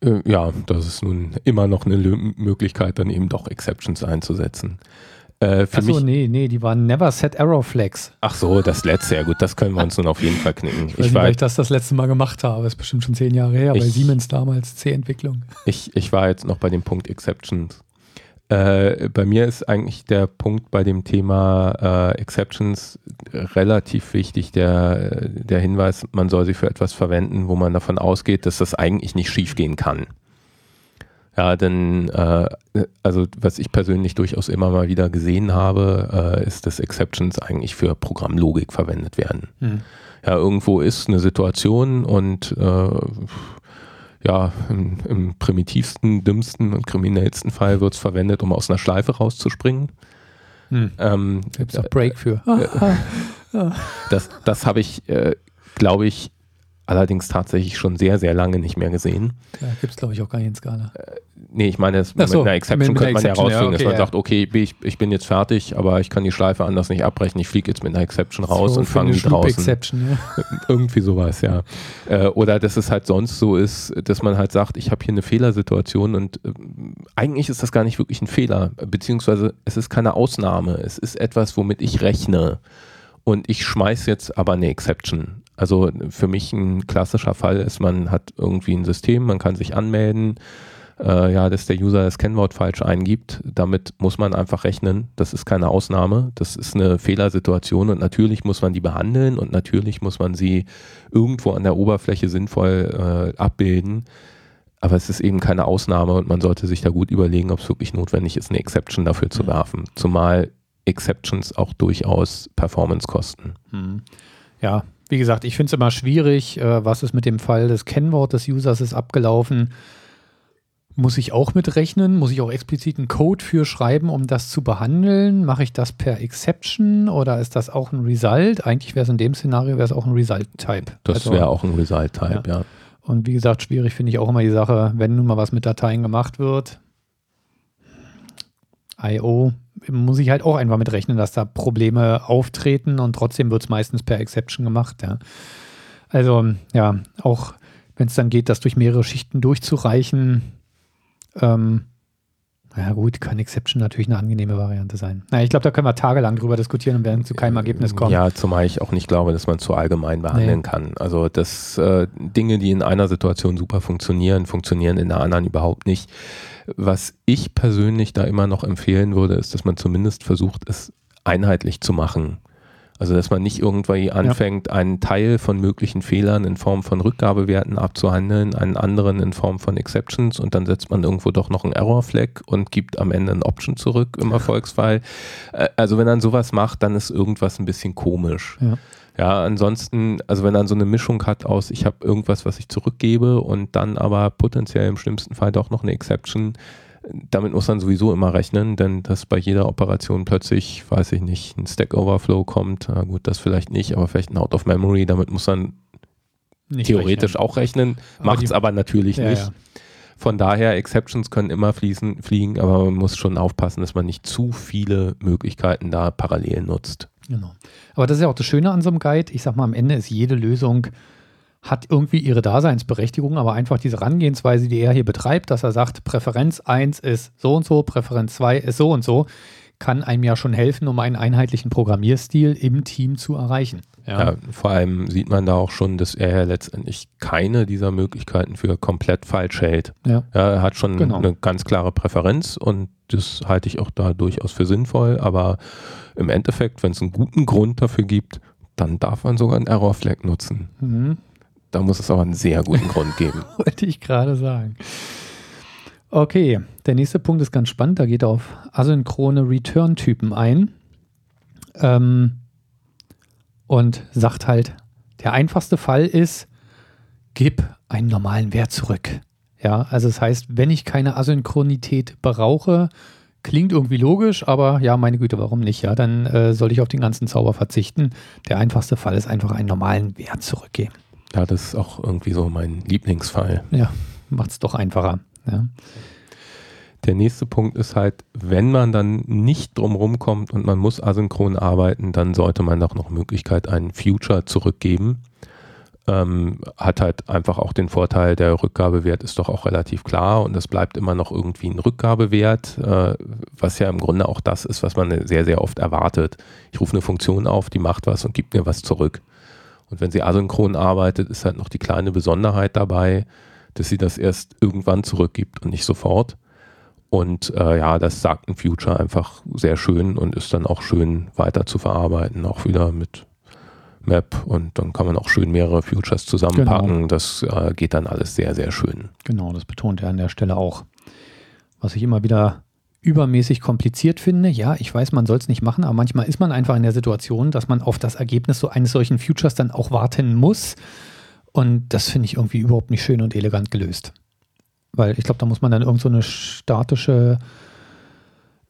Äh, ja, das ist nun immer noch eine Möglichkeit, dann eben doch Exceptions einzusetzen. Äh, für Achso, nee, nee, die waren Never Set Error Flags. Ach so, das letzte, ja gut, das können wir uns nun auf jeden Fall knicken. Ich, weiß nicht, weil ich das das letzte Mal gemacht habe, das ist bestimmt schon zehn Jahre her, ich, bei Siemens damals, C-Entwicklung. Ich, ich war jetzt noch bei dem Punkt Exceptions. Äh, bei mir ist eigentlich der Punkt bei dem Thema äh, Exceptions relativ wichtig, der, der Hinweis, man soll sie für etwas verwenden, wo man davon ausgeht, dass das eigentlich nicht schiefgehen kann. Ja, denn äh, also was ich persönlich durchaus immer mal wieder gesehen habe, äh, ist, dass Exceptions eigentlich für Programmlogik verwendet werden. Mhm. Ja, irgendwo ist eine Situation und äh, ja, im, im, primitivsten, dümmsten und kriminellsten Fall wird es verwendet, um aus einer Schleife rauszuspringen. Hm. Ähm, Gibt es auch Break für. Das das habe ich, äh, glaube ich, allerdings tatsächlich schon sehr, sehr lange nicht mehr gesehen. Ja, gibt es, glaube ich, auch gar nicht in Skala. Äh, nee, ich meine, so, mit einer Exception mit, mit könnte man ja rausfinden, ja, okay, dass man ja. sagt, okay, ich, ich, bin jetzt fertig, aber ich kann die Schleife anders nicht abbrechen, ich fliege jetzt mit einer Exception raus so, und fange die draußen. Exception, ja. Irgendwie sowas, ja. Äh, oder dass es halt sonst so ist, dass man halt sagt, ich habe hier eine Fehlersituation und äh, eigentlich ist das gar nicht wirklich ein Fehler, beziehungsweise es ist keine Ausnahme, es ist etwas, womit ich rechne. Und ich schmeiße jetzt aber eine Exception also für mich ein klassischer Fall ist, man hat irgendwie ein System, man kann sich anmelden, äh, ja, dass der User das Kennwort falsch eingibt. Damit muss man einfach rechnen. Das ist keine Ausnahme. Das ist eine Fehlersituation und natürlich muss man die behandeln und natürlich muss man sie irgendwo an der Oberfläche sinnvoll äh, abbilden. Aber es ist eben keine Ausnahme und man sollte sich da gut überlegen, ob es wirklich notwendig ist, eine Exception dafür zu mhm. werfen. Zumal Exceptions auch durchaus Performance kosten. Mhm. Ja, wie gesagt, ich finde es immer schwierig, äh, was ist mit dem Fall des Kennwort des Users ist abgelaufen. Muss ich auch mitrechnen? Muss ich auch explizit einen Code für schreiben, um das zu behandeln? Mache ich das per Exception oder ist das auch ein Result? Eigentlich wäre es in dem Szenario wäre es auch ein Result-Type. Das also, wäre auch ein Result-Type, ja. ja. Und wie gesagt, schwierig finde ich auch immer die Sache, wenn nun mal was mit Dateien gemacht wird. I.O muss ich halt auch einfach mit rechnen, dass da Probleme auftreten und trotzdem wird es meistens per Exception gemacht. Ja. Also ja, auch wenn es dann geht, das durch mehrere Schichten durchzureichen, ähm, ja gut, kann Exception natürlich eine angenehme Variante sein. Naja, ich glaube, da können wir tagelang drüber diskutieren und werden zu keinem Ergebnis kommen. Ja, zumal ich auch nicht glaube, dass man zu allgemein behandeln nee. kann. Also dass äh, Dinge, die in einer Situation super funktionieren, funktionieren in der anderen überhaupt nicht. Was ich persönlich da immer noch empfehlen würde, ist, dass man zumindest versucht, es einheitlich zu machen. Also, dass man nicht irgendwie anfängt, ja. einen Teil von möglichen Fehlern in Form von Rückgabewerten abzuhandeln, einen anderen in Form von Exceptions und dann setzt man irgendwo doch noch einen Error-Flag und gibt am Ende ein Option zurück im Erfolgsfall. Äh, also, wenn man sowas macht, dann ist irgendwas ein bisschen komisch. Ja. Ja, ansonsten, also wenn dann so eine Mischung hat aus, ich habe irgendwas, was ich zurückgebe und dann aber potenziell im schlimmsten Fall doch noch eine Exception, damit muss man sowieso immer rechnen, denn dass bei jeder Operation plötzlich, weiß ich nicht, ein Stack Overflow kommt, na gut, das vielleicht nicht, aber vielleicht ein Out of Memory, damit muss man nicht theoretisch rechnen. auch rechnen, macht es aber natürlich ja, nicht. Ja. Von daher, Exceptions können immer fließen, fliegen, aber man muss schon aufpassen, dass man nicht zu viele Möglichkeiten da parallel nutzt. Genau. Aber das ist ja auch das Schöne an so einem Guide. Ich sag mal, am Ende ist jede Lösung hat irgendwie ihre Daseinsberechtigung, aber einfach diese Herangehensweise, die er hier betreibt, dass er sagt, Präferenz 1 ist so und so, Präferenz 2 ist so und so, kann einem ja schon helfen, um einen einheitlichen Programmierstil im Team zu erreichen. Ja. ja. vor allem sieht man da auch schon, dass er ja letztendlich keine dieser Möglichkeiten für komplett falsch hält. Ja. er hat schon genau. eine ganz klare Präferenz und das halte ich auch da durchaus für sinnvoll, aber im Endeffekt, wenn es einen guten Grund dafür gibt, dann darf man sogar einen Error-Flag nutzen. Mhm. Da muss es aber einen sehr guten Grund geben. Wollte ich gerade sagen. Okay, der nächste Punkt ist ganz spannend. Da geht er auf asynchrone Return-Typen ein ähm, und sagt halt, der einfachste Fall ist, gib einen normalen Wert zurück. Ja, also das heißt, wenn ich keine Asynchronität brauche, klingt irgendwie logisch, aber ja, meine Güte, warum nicht? Ja, dann äh, soll ich auf den ganzen Zauber verzichten. Der einfachste Fall ist einfach einen normalen Wert zurückgeben. Ja, das ist auch irgendwie so mein Lieblingsfall. Ja, macht es doch einfacher. Ja. Der nächste Punkt ist halt, wenn man dann nicht drumherum kommt und man muss asynchron arbeiten, dann sollte man doch noch Möglichkeit einen Future zurückgeben. Ähm, hat halt einfach auch den Vorteil, der Rückgabewert ist doch auch relativ klar und es bleibt immer noch irgendwie ein Rückgabewert, äh, was ja im Grunde auch das ist, was man sehr, sehr oft erwartet. Ich rufe eine Funktion auf, die macht was und gibt mir was zurück. Und wenn sie asynchron arbeitet, ist halt noch die kleine Besonderheit dabei, dass sie das erst irgendwann zurückgibt und nicht sofort. Und äh, ja, das sagt ein Future einfach sehr schön und ist dann auch schön weiter zu verarbeiten, auch wieder mit Map und dann kann man auch schön mehrere Futures zusammenpacken. Genau. Das äh, geht dann alles sehr, sehr schön. Genau, das betont er an der Stelle auch. Was ich immer wieder übermäßig kompliziert finde. Ja, ich weiß, man soll es nicht machen, aber manchmal ist man einfach in der Situation, dass man auf das Ergebnis so eines solchen Futures dann auch warten muss. Und das finde ich irgendwie überhaupt nicht schön und elegant gelöst. Weil ich glaube, da muss man dann irgend so eine statische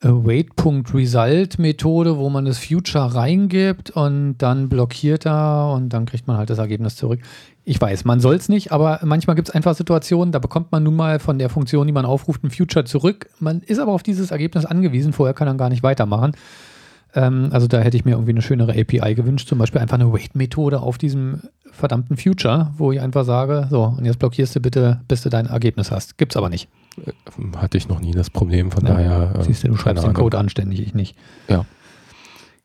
Wait.Result-Methode, wo man das Future reingibt und dann blockiert er und dann kriegt man halt das Ergebnis zurück. Ich weiß, man soll es nicht, aber manchmal gibt es einfach Situationen, da bekommt man nun mal von der Funktion, die man aufruft, ein Future zurück. Man ist aber auf dieses Ergebnis angewiesen, vorher kann man gar nicht weitermachen. Ähm, also da hätte ich mir irgendwie eine schönere API gewünscht, zum Beispiel einfach eine Wait-Methode auf diesem verdammten Future, wo ich einfach sage, so, und jetzt blockierst du bitte, bis du dein Ergebnis hast. Gibt's aber nicht. Hatte ich noch nie das Problem, von ja, daher. Äh, Siehst du, du schreibst den Code anständig, ich nicht. Ja.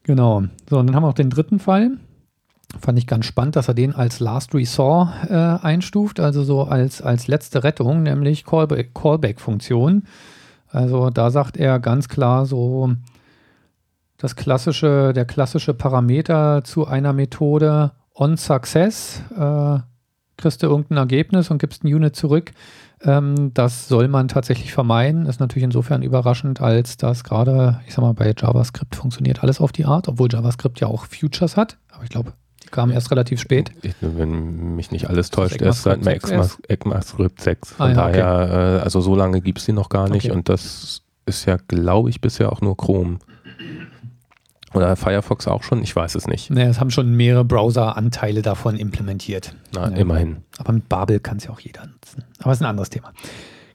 Genau. So, und dann haben wir auch den dritten Fall. Fand ich ganz spannend, dass er den als Last Resort äh, einstuft, also so als, als letzte Rettung, nämlich Callback-Funktion. Also da sagt er ganz klar so, das klassische, der klassische Parameter zu einer Methode on Success, äh, kriegst du irgendein Ergebnis und gibst ein Unit zurück. Ähm, das soll man tatsächlich vermeiden. Ist natürlich insofern überraschend, als dass gerade, ich sag mal, bei JavaScript funktioniert alles auf die Art, obwohl JavaScript ja auch Futures hat. Aber ich glaube, die kamen erst relativ spät. Ich, wenn mich nicht alles täuscht, erst seit ECMAScript 6. Von ah, ja, daher, okay. äh, also so lange gibt es die noch gar nicht okay. und das ist ja, glaube ich, bisher auch nur Chrome. Oder Firefox auch schon? Ich weiß es nicht. Naja, es haben schon mehrere Browser-Anteile davon implementiert. Na, ja. immerhin. Aber mit Babel kann es ja auch jeder nutzen. Aber es ist ein anderes Thema.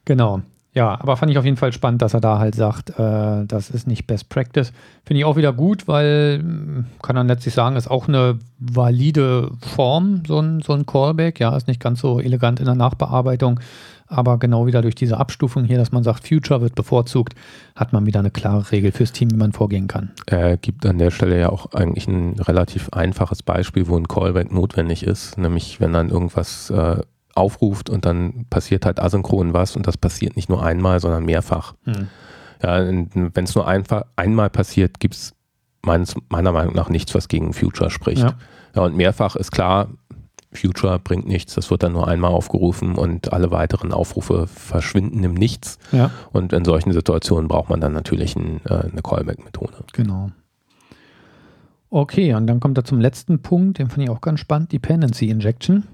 Genau. Ja, aber fand ich auf jeden Fall spannend, dass er da halt sagt, äh, das ist nicht Best Practice. Finde ich auch wieder gut, weil, hm, kann dann letztlich sagen, ist auch eine valide Form, so ein, so ein Callback. Ja, ist nicht ganz so elegant in der Nachbearbeitung, aber genau wieder durch diese Abstufung hier, dass man sagt, Future wird bevorzugt, hat man wieder eine klare Regel fürs Team, wie man vorgehen kann. Er gibt an der Stelle ja auch eigentlich ein relativ einfaches Beispiel, wo ein Callback notwendig ist, nämlich wenn dann irgendwas äh, aufruft und dann passiert halt asynchron was und das passiert nicht nur einmal, sondern mehrfach. Hm. Ja, wenn es nur einfach einmal passiert, gibt es meiner Meinung nach nichts, was gegen Future spricht. Ja. ja, und mehrfach ist klar, Future bringt nichts, das wird dann nur einmal aufgerufen und alle weiteren Aufrufe verschwinden im Nichts. Ja. Und in solchen Situationen braucht man dann natürlich ein, äh, eine Callback-Methode. Genau. Okay, und dann kommt er zum letzten Punkt, den fand ich auch ganz spannend, Dependency Injection,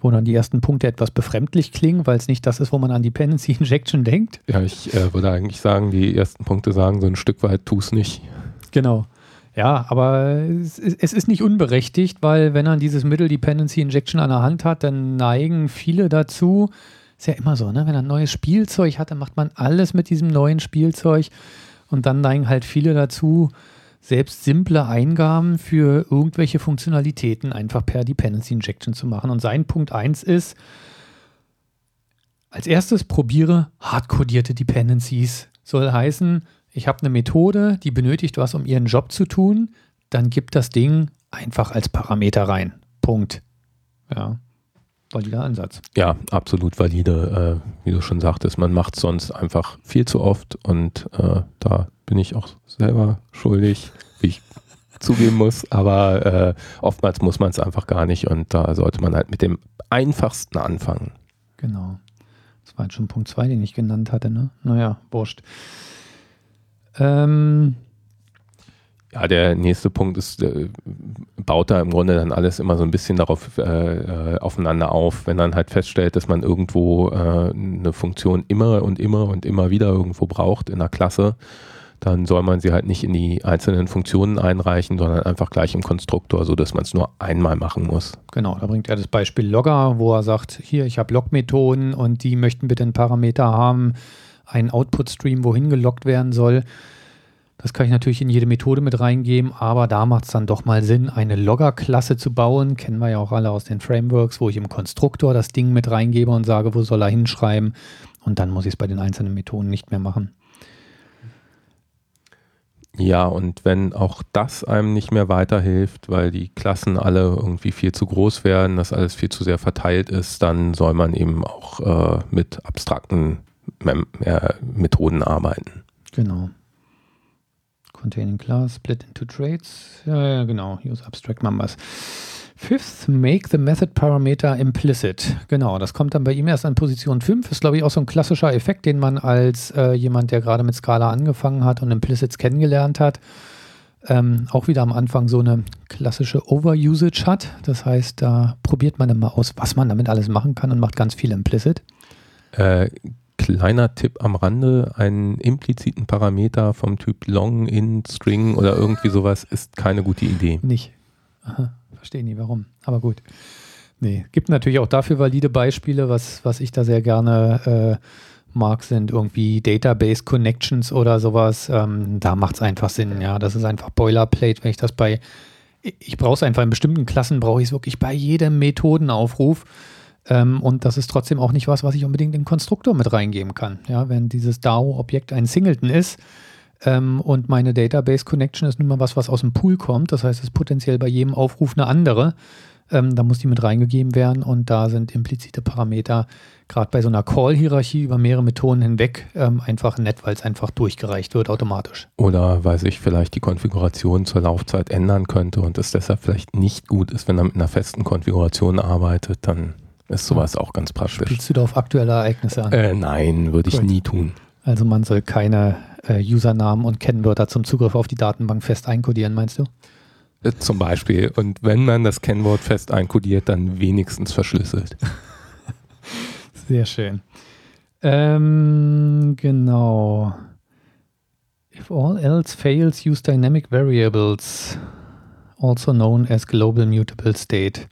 wo dann die ersten Punkte etwas befremdlich klingen, weil es nicht das ist, wo man an Dependency Injection denkt. Ja, ich äh, würde eigentlich sagen, die ersten Punkte sagen so ein Stück weit, tu es nicht. Genau. Ja, aber es, es, ist nicht unberechtigt, weil wenn man dieses Middle Dependency Injection an der Hand hat, dann neigen viele dazu. Ist ja immer so, ne? Wenn er ein neues Spielzeug hat, dann macht man alles mit diesem neuen Spielzeug und dann neigen halt viele dazu, selbst simple Eingaben für irgendwelche Funktionalitäten einfach per Dependency Injection zu machen. Und sein Punkt 1 ist, als erstes probiere hardcodierte Dependencies. Soll heißen, ich habe eine Methode, die benötigt was, um ihren Job zu tun, dann gibt das Ding einfach als Parameter rein. Punkt. Ja. Valider Ansatz. Ja, absolut valide, äh, wie du schon sagtest. Man macht sonst einfach viel zu oft und äh, da bin ich auch selber schuldig, wie ich zugeben muss, aber äh, oftmals muss man es einfach gar nicht und da sollte man halt mit dem einfachsten anfangen. Genau. Das war jetzt schon Punkt 2, den ich genannt hatte, ne? Naja, wurscht. Ähm, ja, der nächste Punkt ist, äh, baut da im Grunde dann alles immer so ein bisschen darauf äh, äh, aufeinander auf. Wenn man halt feststellt, dass man irgendwo äh, eine Funktion immer und immer und immer wieder irgendwo braucht in der Klasse, dann soll man sie halt nicht in die einzelnen Funktionen einreichen, sondern einfach gleich im Konstruktor, sodass man es nur einmal machen muss. Genau, da bringt er das Beispiel Logger, wo er sagt, hier, ich habe Log-Methoden und die möchten bitte einen Parameter haben, einen Output-Stream, wohin geloggt werden soll. Das kann ich natürlich in jede Methode mit reingeben, aber da macht es dann doch mal Sinn, eine Logger-Klasse zu bauen. Kennen wir ja auch alle aus den Frameworks, wo ich im Konstruktor das Ding mit reingebe und sage, wo soll er hinschreiben. Und dann muss ich es bei den einzelnen Methoden nicht mehr machen. Ja, und wenn auch das einem nicht mehr weiterhilft, weil die Klassen alle irgendwie viel zu groß werden, das alles viel zu sehr verteilt ist, dann soll man eben auch äh, mit abstrakten Mem äh, Methoden arbeiten. Genau. Containing class, split into traits. Ja, ja, genau. Use abstract numbers. Fifth, make the method parameter implicit. Genau, das kommt dann bei ihm erst an Position 5. Ist, glaube ich, auch so ein klassischer Effekt, den man als äh, jemand, der gerade mit Scala angefangen hat und Implicits kennengelernt hat, ähm, auch wieder am Anfang so eine klassische Overusage hat. Das heißt, da probiert man dann mal aus, was man damit alles machen kann und macht ganz viel Implicit. Äh, kleiner Tipp am Rande, einen impliziten Parameter vom Typ long, in, string oder irgendwie sowas ist keine gute Idee. Nicht. Aha, verstehe nie warum, aber gut. Nee, gibt natürlich auch dafür valide Beispiele, was, was ich da sehr gerne äh, mag, sind irgendwie Database Connections oder sowas. Ähm, da macht es einfach Sinn, ja. Das ist einfach Boilerplate, wenn ich das bei, ich brauche es einfach in bestimmten Klassen, brauche ich es wirklich bei jedem Methodenaufruf. Ähm, und das ist trotzdem auch nicht was, was ich unbedingt in Konstruktor mit reingeben kann. Ja, wenn dieses DAO-Objekt ein Singleton ist ähm, und meine Database Connection ist nun mal was, was aus dem Pool kommt, das heißt, es ist potenziell bei jedem Aufruf eine andere, ähm, da muss die mit reingegeben werden und da sind implizite Parameter, gerade bei so einer Call-Hierarchie über mehrere Methoden hinweg, ähm, einfach nett, weil es einfach durchgereicht wird automatisch. Oder weil sich vielleicht die Konfiguration zur Laufzeit ändern könnte und es deshalb vielleicht nicht gut ist, wenn er mit einer festen Konfiguration arbeitet, dann ist sowas auch ganz praktisch. Spielst du da auf aktuelle Ereignisse an? Äh, nein, würde ich nie tun. Also man soll keine äh, Usernamen und Kennwörter zum Zugriff auf die Datenbank fest einkodieren, meinst du? Äh, zum Beispiel. Und wenn man das Kennwort fest einkodiert, dann wenigstens verschlüsselt. Sehr schön. Ähm, genau. If all else fails, use dynamic variables, also known as global mutable state.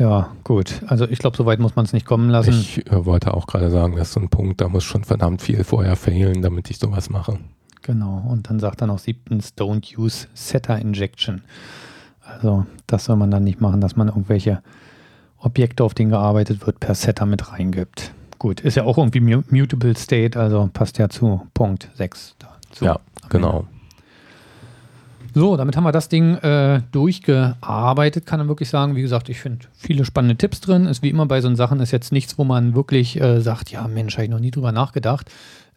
Ja, gut. Also ich glaube, so weit muss man es nicht kommen lassen. Ich äh, wollte auch gerade sagen, das ist so ein Punkt, da muss schon verdammt viel vorher fehlen, damit ich sowas mache. Genau. Und dann sagt er noch siebtens, don't use Setter Injection. Also das soll man dann nicht machen, dass man irgendwelche Objekte, auf denen gearbeitet wird, per Setter mit reingibt. Gut, ist ja auch irgendwie Mutable State, also passt ja zu Punkt 6. Dazu. Ja, genau. So, damit haben wir das Ding äh, durchgearbeitet, kann man wirklich sagen. Wie gesagt, ich finde viele spannende Tipps drin. Ist wie immer bei so Sachen, ist jetzt nichts, wo man wirklich äh, sagt, ja Mensch, habe ich noch nie drüber nachgedacht.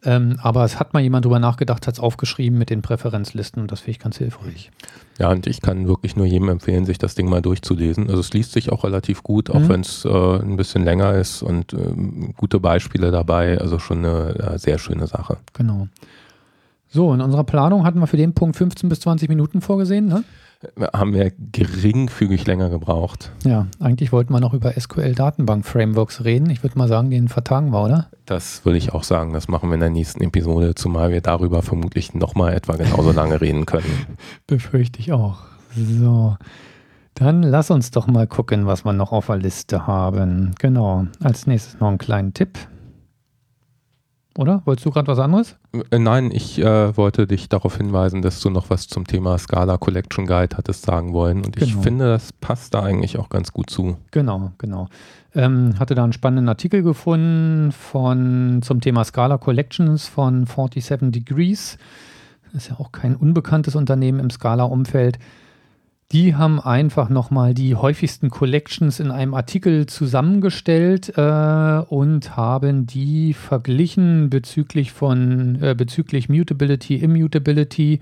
Ähm, aber es hat mal jemand drüber nachgedacht, hat es aufgeschrieben mit den Präferenzlisten und das finde ich ganz hilfreich. Ja, und ich kann wirklich nur jedem empfehlen, sich das Ding mal durchzulesen. Also es liest sich auch relativ gut, auch mhm. wenn es äh, ein bisschen länger ist und äh, gute Beispiele dabei. Also schon eine äh, sehr schöne Sache. Genau. So, in unserer Planung hatten wir für den Punkt 15 bis 20 Minuten vorgesehen, ne? Haben wir geringfügig länger gebraucht. Ja, eigentlich wollten wir noch über SQL-Datenbank-Frameworks reden. Ich würde mal sagen, den vertagen wir, oder? Das würde ich auch sagen. Das machen wir in der nächsten Episode, zumal wir darüber vermutlich nochmal etwa genauso lange reden können. Befürchte ich auch. So. Dann lass uns doch mal gucken, was wir noch auf der Liste haben. Genau. Als nächstes noch einen kleinen Tipp. Oder? Wolltest du gerade was anderes? Äh, nein, ich äh, wollte dich darauf hinweisen, dass du noch was zum Thema Scala Collection Guide hattest sagen wollen. Und genau. ich finde, das passt da eigentlich auch ganz gut zu. Genau, genau. Ähm, hatte da einen spannenden Artikel gefunden von, zum Thema Scala Collections von 47 Degrees. Das ist ja auch kein unbekanntes Unternehmen im Scala-Umfeld. Die haben einfach nochmal die häufigsten Collections in einem Artikel zusammengestellt äh, und haben die verglichen bezüglich von äh, bezüglich Mutability, Immutability.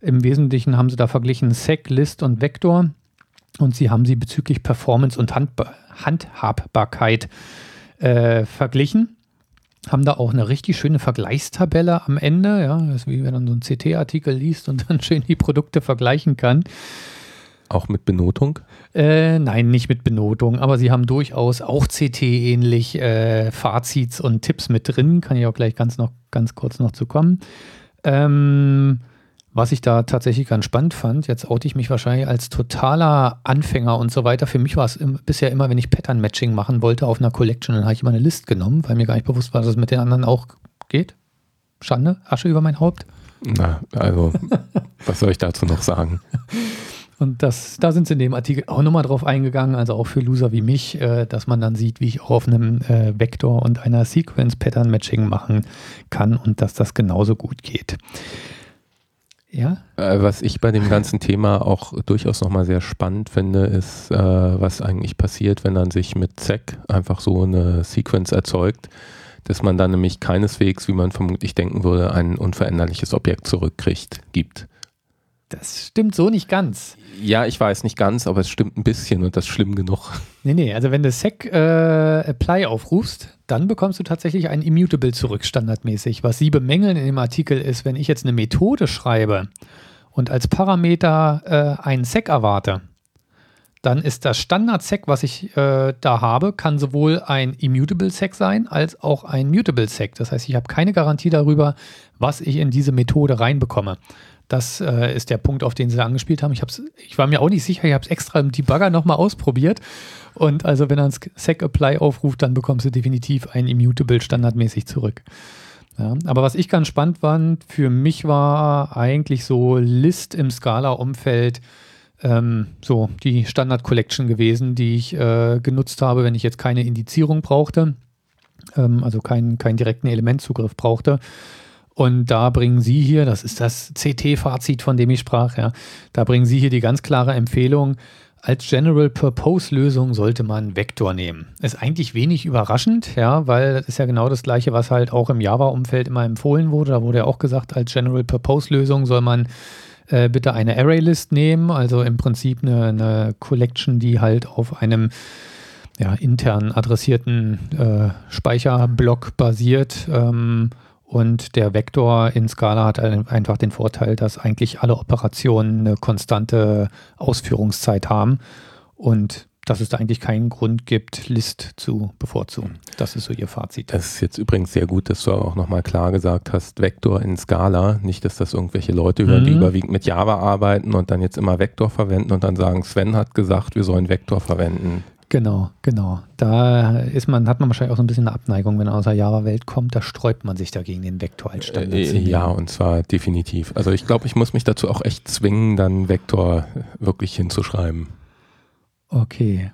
Im Wesentlichen haben sie da verglichen Sec, List und Vector. Und sie haben sie bezüglich Performance und Handba Handhabbarkeit äh, verglichen. Haben da auch eine richtig schöne Vergleichstabelle am Ende. Ja, das ist wie wenn man so einen CT-Artikel liest und dann schön die Produkte vergleichen kann. Auch mit Benotung? Äh, nein, nicht mit Benotung, aber sie haben durchaus auch CT-ähnlich äh, Fazits und Tipps mit drin. Kann ich auch gleich ganz, noch, ganz kurz noch zu kommen. Ähm, was ich da tatsächlich ganz spannend fand, jetzt oute ich mich wahrscheinlich als totaler Anfänger und so weiter. Für mich war es bisher immer, wenn ich Pattern-Matching machen wollte auf einer Collection, dann habe ich immer eine List genommen, weil mir gar nicht bewusst war, dass es mit den anderen auch geht. Schande, Asche über mein Haupt. Na, also, was soll ich dazu noch sagen? Und das, da sind sie in dem Artikel auch nochmal drauf eingegangen, also auch für Loser wie mich, äh, dass man dann sieht, wie ich auch auf einem äh, Vektor und einer Sequence Pattern Matching machen kann und dass das genauso gut geht. Ja. Äh, was ich bei dem ganzen Thema auch durchaus nochmal sehr spannend finde, ist, äh, was eigentlich passiert, wenn man sich mit ZEC einfach so eine Sequence erzeugt, dass man dann nämlich keineswegs, wie man vermutlich denken würde, ein unveränderliches Objekt zurückkriegt, gibt. Das stimmt so nicht ganz. Ja, ich weiß nicht ganz, aber es stimmt ein bisschen und das ist schlimm genug. Nee, nee, also wenn du sec äh, apply aufrufst, dann bekommst du tatsächlich ein immutable zurück, standardmäßig. Was sie bemängeln in dem Artikel ist, wenn ich jetzt eine Methode schreibe und als Parameter äh, einen sec erwarte, dann ist das Standard-Sec, was ich äh, da habe, kann sowohl ein immutable Sec sein, als auch ein mutable Sec. Das heißt, ich habe keine Garantie darüber, was ich in diese Methode reinbekomme. Das äh, ist der Punkt, auf den sie da angespielt haben. Ich, ich war mir auch nicht sicher, ich habe es extra im Debugger nochmal ausprobiert. Und also, wenn er ein Sec Apply aufruft, dann bekommst du definitiv ein Immutable standardmäßig zurück. Ja, aber was ich ganz spannend fand, für mich war eigentlich so List im Scala-Umfeld ähm, so die Standard-Collection gewesen, die ich äh, genutzt habe, wenn ich jetzt keine Indizierung brauchte, ähm, also keinen, keinen direkten Elementzugriff brauchte. Und da bringen Sie hier, das ist das CT-Fazit, von dem ich sprach, ja, da bringen Sie hier die ganz klare Empfehlung, als General Purpose Lösung sollte man Vektor nehmen. Ist eigentlich wenig überraschend, ja, weil das ist ja genau das gleiche, was halt auch im Java-Umfeld immer empfohlen wurde. Da wurde ja auch gesagt, als General Purpose Lösung soll man äh, bitte eine Array-List nehmen, also im Prinzip eine, eine Collection, die halt auf einem ja, intern adressierten äh, Speicherblock basiert. Ähm, und der Vektor in Scala hat einfach den Vorteil, dass eigentlich alle Operationen eine konstante Ausführungszeit haben und dass es da eigentlich keinen Grund gibt, List zu bevorzugen. Das ist so Ihr Fazit. Das ist jetzt übrigens sehr gut, dass du auch nochmal klar gesagt hast, Vektor in Scala. Nicht, dass das irgendwelche Leute hören, mhm. die überwiegend mit Java arbeiten und dann jetzt immer Vektor verwenden und dann sagen, Sven hat gesagt, wir sollen Vektor verwenden. Genau, genau. Da ist man, hat man wahrscheinlich auch so ein bisschen eine Abneigung, wenn er aus der Java-Welt kommt. Da sträubt man sich dagegen, den Vektor als Standard äh, zu Ja, und zwar definitiv. Also ich glaube, ich muss mich dazu auch echt zwingen, dann Vektor wirklich hinzuschreiben. Okay.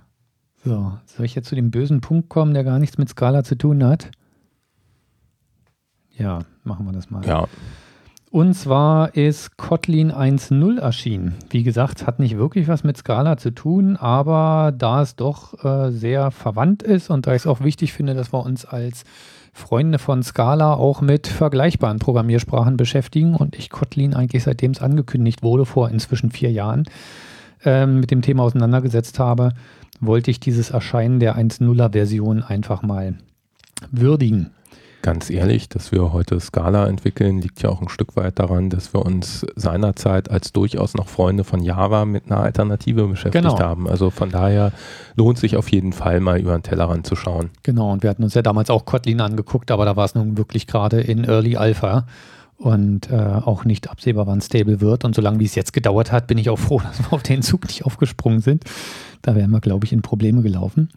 So, soll ich jetzt zu dem bösen Punkt kommen, der gar nichts mit Scala zu tun hat? Ja, machen wir das mal. Ja. Und zwar ist Kotlin 1.0 erschienen. Wie gesagt, hat nicht wirklich was mit Scala zu tun, aber da es doch äh, sehr verwandt ist und da ich es auch wichtig finde, dass wir uns als Freunde von Scala auch mit vergleichbaren Programmiersprachen beschäftigen und ich Kotlin eigentlich seitdem es angekündigt wurde, vor inzwischen vier Jahren, äh, mit dem Thema auseinandergesetzt habe, wollte ich dieses Erscheinen der 1.0er Version einfach mal würdigen. Ganz ehrlich, dass wir heute Scala entwickeln, liegt ja auch ein Stück weit daran, dass wir uns seinerzeit als durchaus noch Freunde von Java mit einer Alternative beschäftigt genau. haben. Also von daher lohnt sich auf jeden Fall mal über den Tellerrand zu schauen. Genau, und wir hatten uns ja damals auch Kotlin angeguckt, aber da war es nun wirklich gerade in Early Alpha und äh, auch nicht absehbar, wann stable wird. Und solange wie es jetzt gedauert hat, bin ich auch froh, dass wir auf den Zug nicht aufgesprungen sind. Da wären wir, glaube ich, in Probleme gelaufen.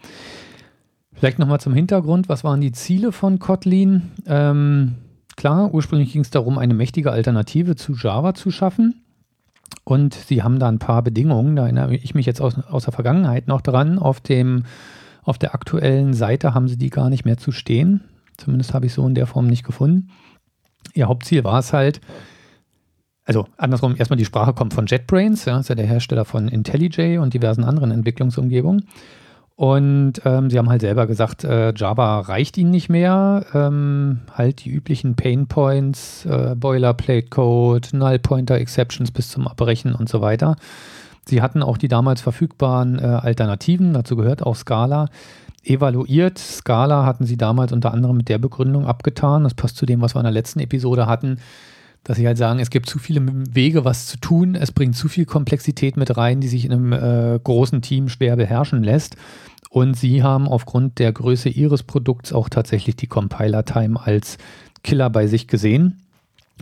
Vielleicht nochmal zum Hintergrund. Was waren die Ziele von Kotlin? Ähm, klar, ursprünglich ging es darum, eine mächtige Alternative zu Java zu schaffen. Und sie haben da ein paar Bedingungen. Da erinnere ich mich jetzt aus, aus der Vergangenheit noch dran. Auf, dem, auf der aktuellen Seite haben sie die gar nicht mehr zu stehen. Zumindest habe ich so in der Form nicht gefunden. Ihr Hauptziel war es halt, also andersrum, erstmal die Sprache kommt von JetBrains, ja, ist ja der Hersteller von IntelliJ und diversen anderen Entwicklungsumgebungen. Und ähm, sie haben halt selber gesagt, äh, Java reicht ihnen nicht mehr. Ähm, halt die üblichen Pain Points, äh, Boilerplate Code, Null Pointer Exceptions bis zum Abbrechen und so weiter. Sie hatten auch die damals verfügbaren äh, Alternativen, dazu gehört auch Scala, evaluiert. Scala hatten sie damals unter anderem mit der Begründung abgetan. Das passt zu dem, was wir in der letzten Episode hatten dass sie halt sagen, es gibt zu viele Wege, was zu tun, es bringt zu viel Komplexität mit rein, die sich in einem äh, großen Team schwer beherrschen lässt. Und sie haben aufgrund der Größe ihres Produkts auch tatsächlich die Compiler-Time als Killer bei sich gesehen.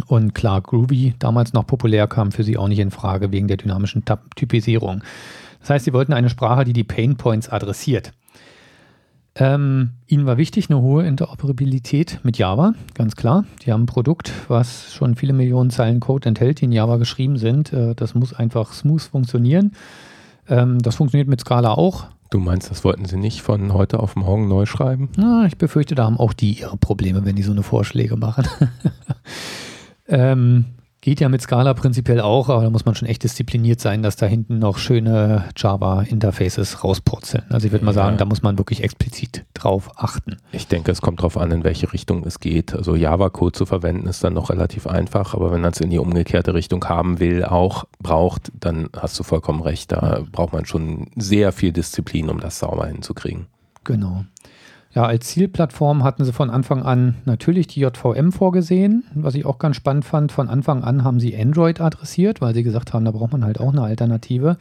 Und klar, Groovy, damals noch populär, kam für sie auch nicht in Frage wegen der dynamischen Typisierung. Das heißt, sie wollten eine Sprache, die die Pain Points adressiert. Ähm, ihnen war wichtig eine hohe Interoperabilität mit Java, ganz klar. Die haben ein Produkt, was schon viele Millionen Zeilen Code enthält, die in Java geschrieben sind. Äh, das muss einfach smooth funktionieren. Ähm, das funktioniert mit Scala auch. Du meinst, das wollten sie nicht von heute auf morgen neu schreiben? Na, ich befürchte, da haben auch die ihre Probleme, wenn die so eine Vorschläge machen. ähm, Geht ja mit Scala prinzipiell auch, aber da muss man schon echt diszipliniert sein, dass da hinten noch schöne Java-Interfaces rauspurzeln. Also ich würde mal sagen, da muss man wirklich explizit drauf achten. Ich denke, es kommt darauf an, in welche Richtung es geht. Also Java-Code zu verwenden ist dann noch relativ einfach, aber wenn man es in die umgekehrte Richtung haben will, auch braucht, dann hast du vollkommen recht. Da braucht man schon sehr viel Disziplin, um das sauber hinzukriegen. Genau. Ja, als Zielplattform hatten sie von Anfang an natürlich die JVM vorgesehen, was ich auch ganz spannend fand. Von Anfang an haben sie Android adressiert, weil sie gesagt haben, da braucht man halt auch eine Alternative.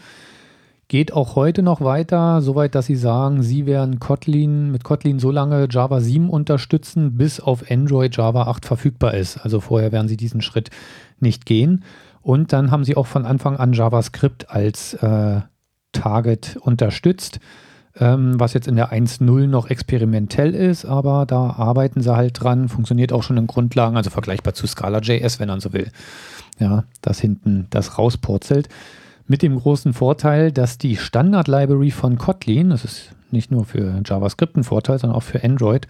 Geht auch heute noch weiter, soweit, dass sie sagen, sie werden Kotlin mit Kotlin so lange Java 7 unterstützen, bis auf Android Java 8 verfügbar ist. Also vorher werden sie diesen Schritt nicht gehen. Und dann haben sie auch von Anfang an JavaScript als äh, Target unterstützt ähm, was jetzt in der 1.0 noch experimentell ist, aber da arbeiten sie halt dran, funktioniert auch schon in Grundlagen, also vergleichbar zu Scala.js, wenn man so will. Ja, dass hinten das rauspurzelt. Mit dem großen Vorteil, dass die Standard-Library von Kotlin, das ist nicht nur für JavaScript ein Vorteil, sondern auch für Android,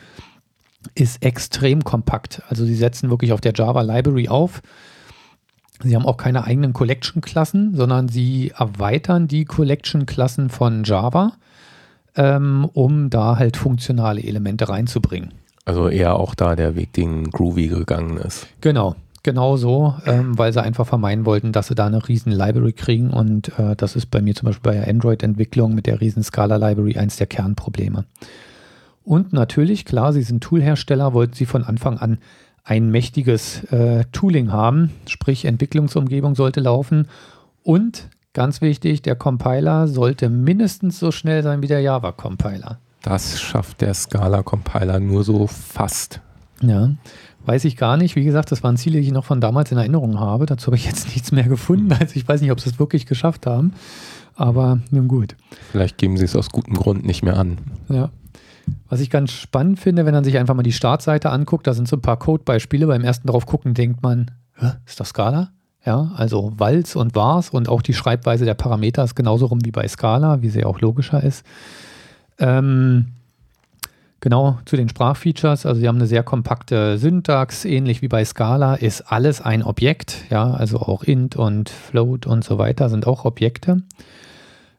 ist extrem kompakt. Also sie setzen wirklich auf der Java Library auf. Sie haben auch keine eigenen Collection-Klassen, sondern sie erweitern die Collection-Klassen von Java ähm, um da halt funktionale Elemente reinzubringen. Also eher auch da der Weg, den Groovy gegangen ist. Genau, genau so, ähm, weil sie einfach vermeiden wollten, dass sie da eine riesen Library kriegen und äh, das ist bei mir zum Beispiel bei der Android-Entwicklung mit der riesen Scala-Library eins der Kernprobleme. Und natürlich, klar, sie sind Toolhersteller, wollten sie von Anfang an ein mächtiges äh, Tooling haben, sprich Entwicklungsumgebung sollte laufen und Ganz wichtig, der Compiler sollte mindestens so schnell sein wie der Java-Compiler. Das schafft der Scala-Compiler nur so fast. Ja, weiß ich gar nicht. Wie gesagt, das waren Ziele, die ich noch von damals in Erinnerung habe. Dazu habe ich jetzt nichts mehr gefunden. Also ich weiß nicht, ob sie es wirklich geschafft haben. Aber nun gut. Vielleicht geben sie es aus gutem Grund nicht mehr an. Ja. Was ich ganz spannend finde, wenn man sich einfach mal die Startseite anguckt, da sind so ein paar Codebeispiele. Beim ersten drauf gucken denkt man, ist das Scala? Ja, also Walz und Wars und auch die Schreibweise der Parameter ist genauso rum wie bei Scala, wie sie auch logischer ist. Ähm, genau zu den Sprachfeatures, also sie haben eine sehr kompakte Syntax, ähnlich wie bei Scala ist alles ein Objekt, ja, also auch int und float und so weiter sind auch Objekte.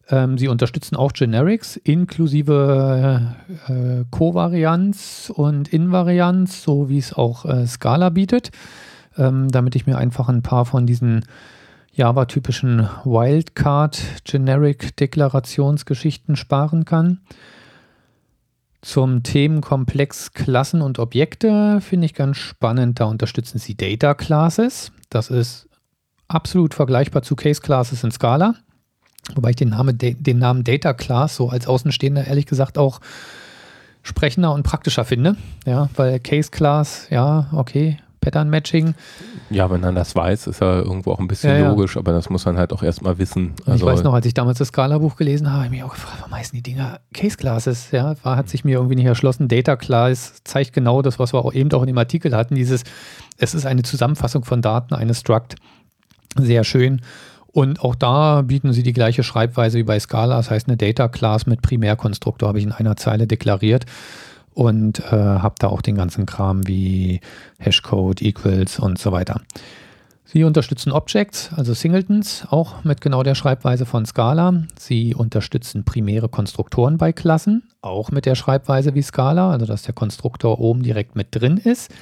Ähm, sie unterstützen auch Generics inklusive äh, Kovarianz und Invarianz, so wie es auch äh, Scala bietet ähm, damit ich mir einfach ein paar von diesen Java-typischen Wildcard-Generic-Deklarationsgeschichten sparen kann. Zum Themenkomplex Klassen und Objekte finde ich ganz spannend. Da unterstützen sie Data Classes. Das ist absolut vergleichbar zu Case Classes in Scala. Wobei ich den, Name, den Namen Data Class so als Außenstehender ehrlich gesagt auch sprechender und praktischer finde. Ja, weil Case Class, ja, okay, Pattern Matching. Ja, wenn man das weiß, ist ja irgendwo auch ein bisschen ja, ja. logisch, aber das muss man halt auch erstmal wissen. Also ich weiß noch, als ich damals das Scala-Buch gelesen habe, habe ich mich auch gefragt, warum heißen die Dinger Case Classes? Ja, war, hat sich mir irgendwie nicht erschlossen. Data Class zeigt genau das, was wir auch eben auch in dem Artikel hatten, dieses, es ist eine Zusammenfassung von Daten eines Struct. Sehr schön. Und auch da bieten sie die gleiche Schreibweise wie bei Scala. Das heißt, eine Data Class mit Primärkonstruktor habe ich in einer Zeile deklariert und äh, habe da auch den ganzen Kram wie Hashcode, Equals und so weiter. Sie unterstützen Objects, also Singletons, auch mit genau der Schreibweise von Scala. Sie unterstützen primäre Konstruktoren bei Klassen, auch mit der Schreibweise wie Scala, also dass der Konstruktor oben direkt mit drin ist.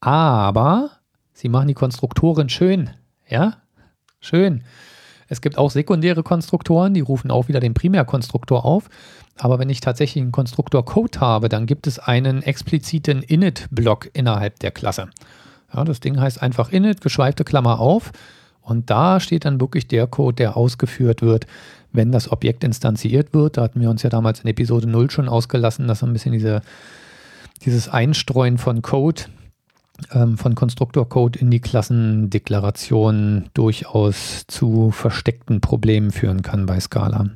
Aber sie machen die Konstruktoren schön, ja, schön. Es gibt auch sekundäre Konstruktoren, die rufen auch wieder den Primärkonstruktor auf. Aber wenn ich tatsächlich einen Konstruktor-Code habe, dann gibt es einen expliziten Init-Block innerhalb der Klasse. Ja, das Ding heißt einfach Init, geschweifte Klammer auf. Und da steht dann wirklich der Code, der ausgeführt wird, wenn das Objekt instanziert wird. Da hatten wir uns ja damals in Episode 0 schon ausgelassen, dass ein bisschen diese, dieses Einstreuen von Code, ähm, von Konstruktorcode in die Klassendeklaration durchaus zu versteckten Problemen führen kann bei Scala.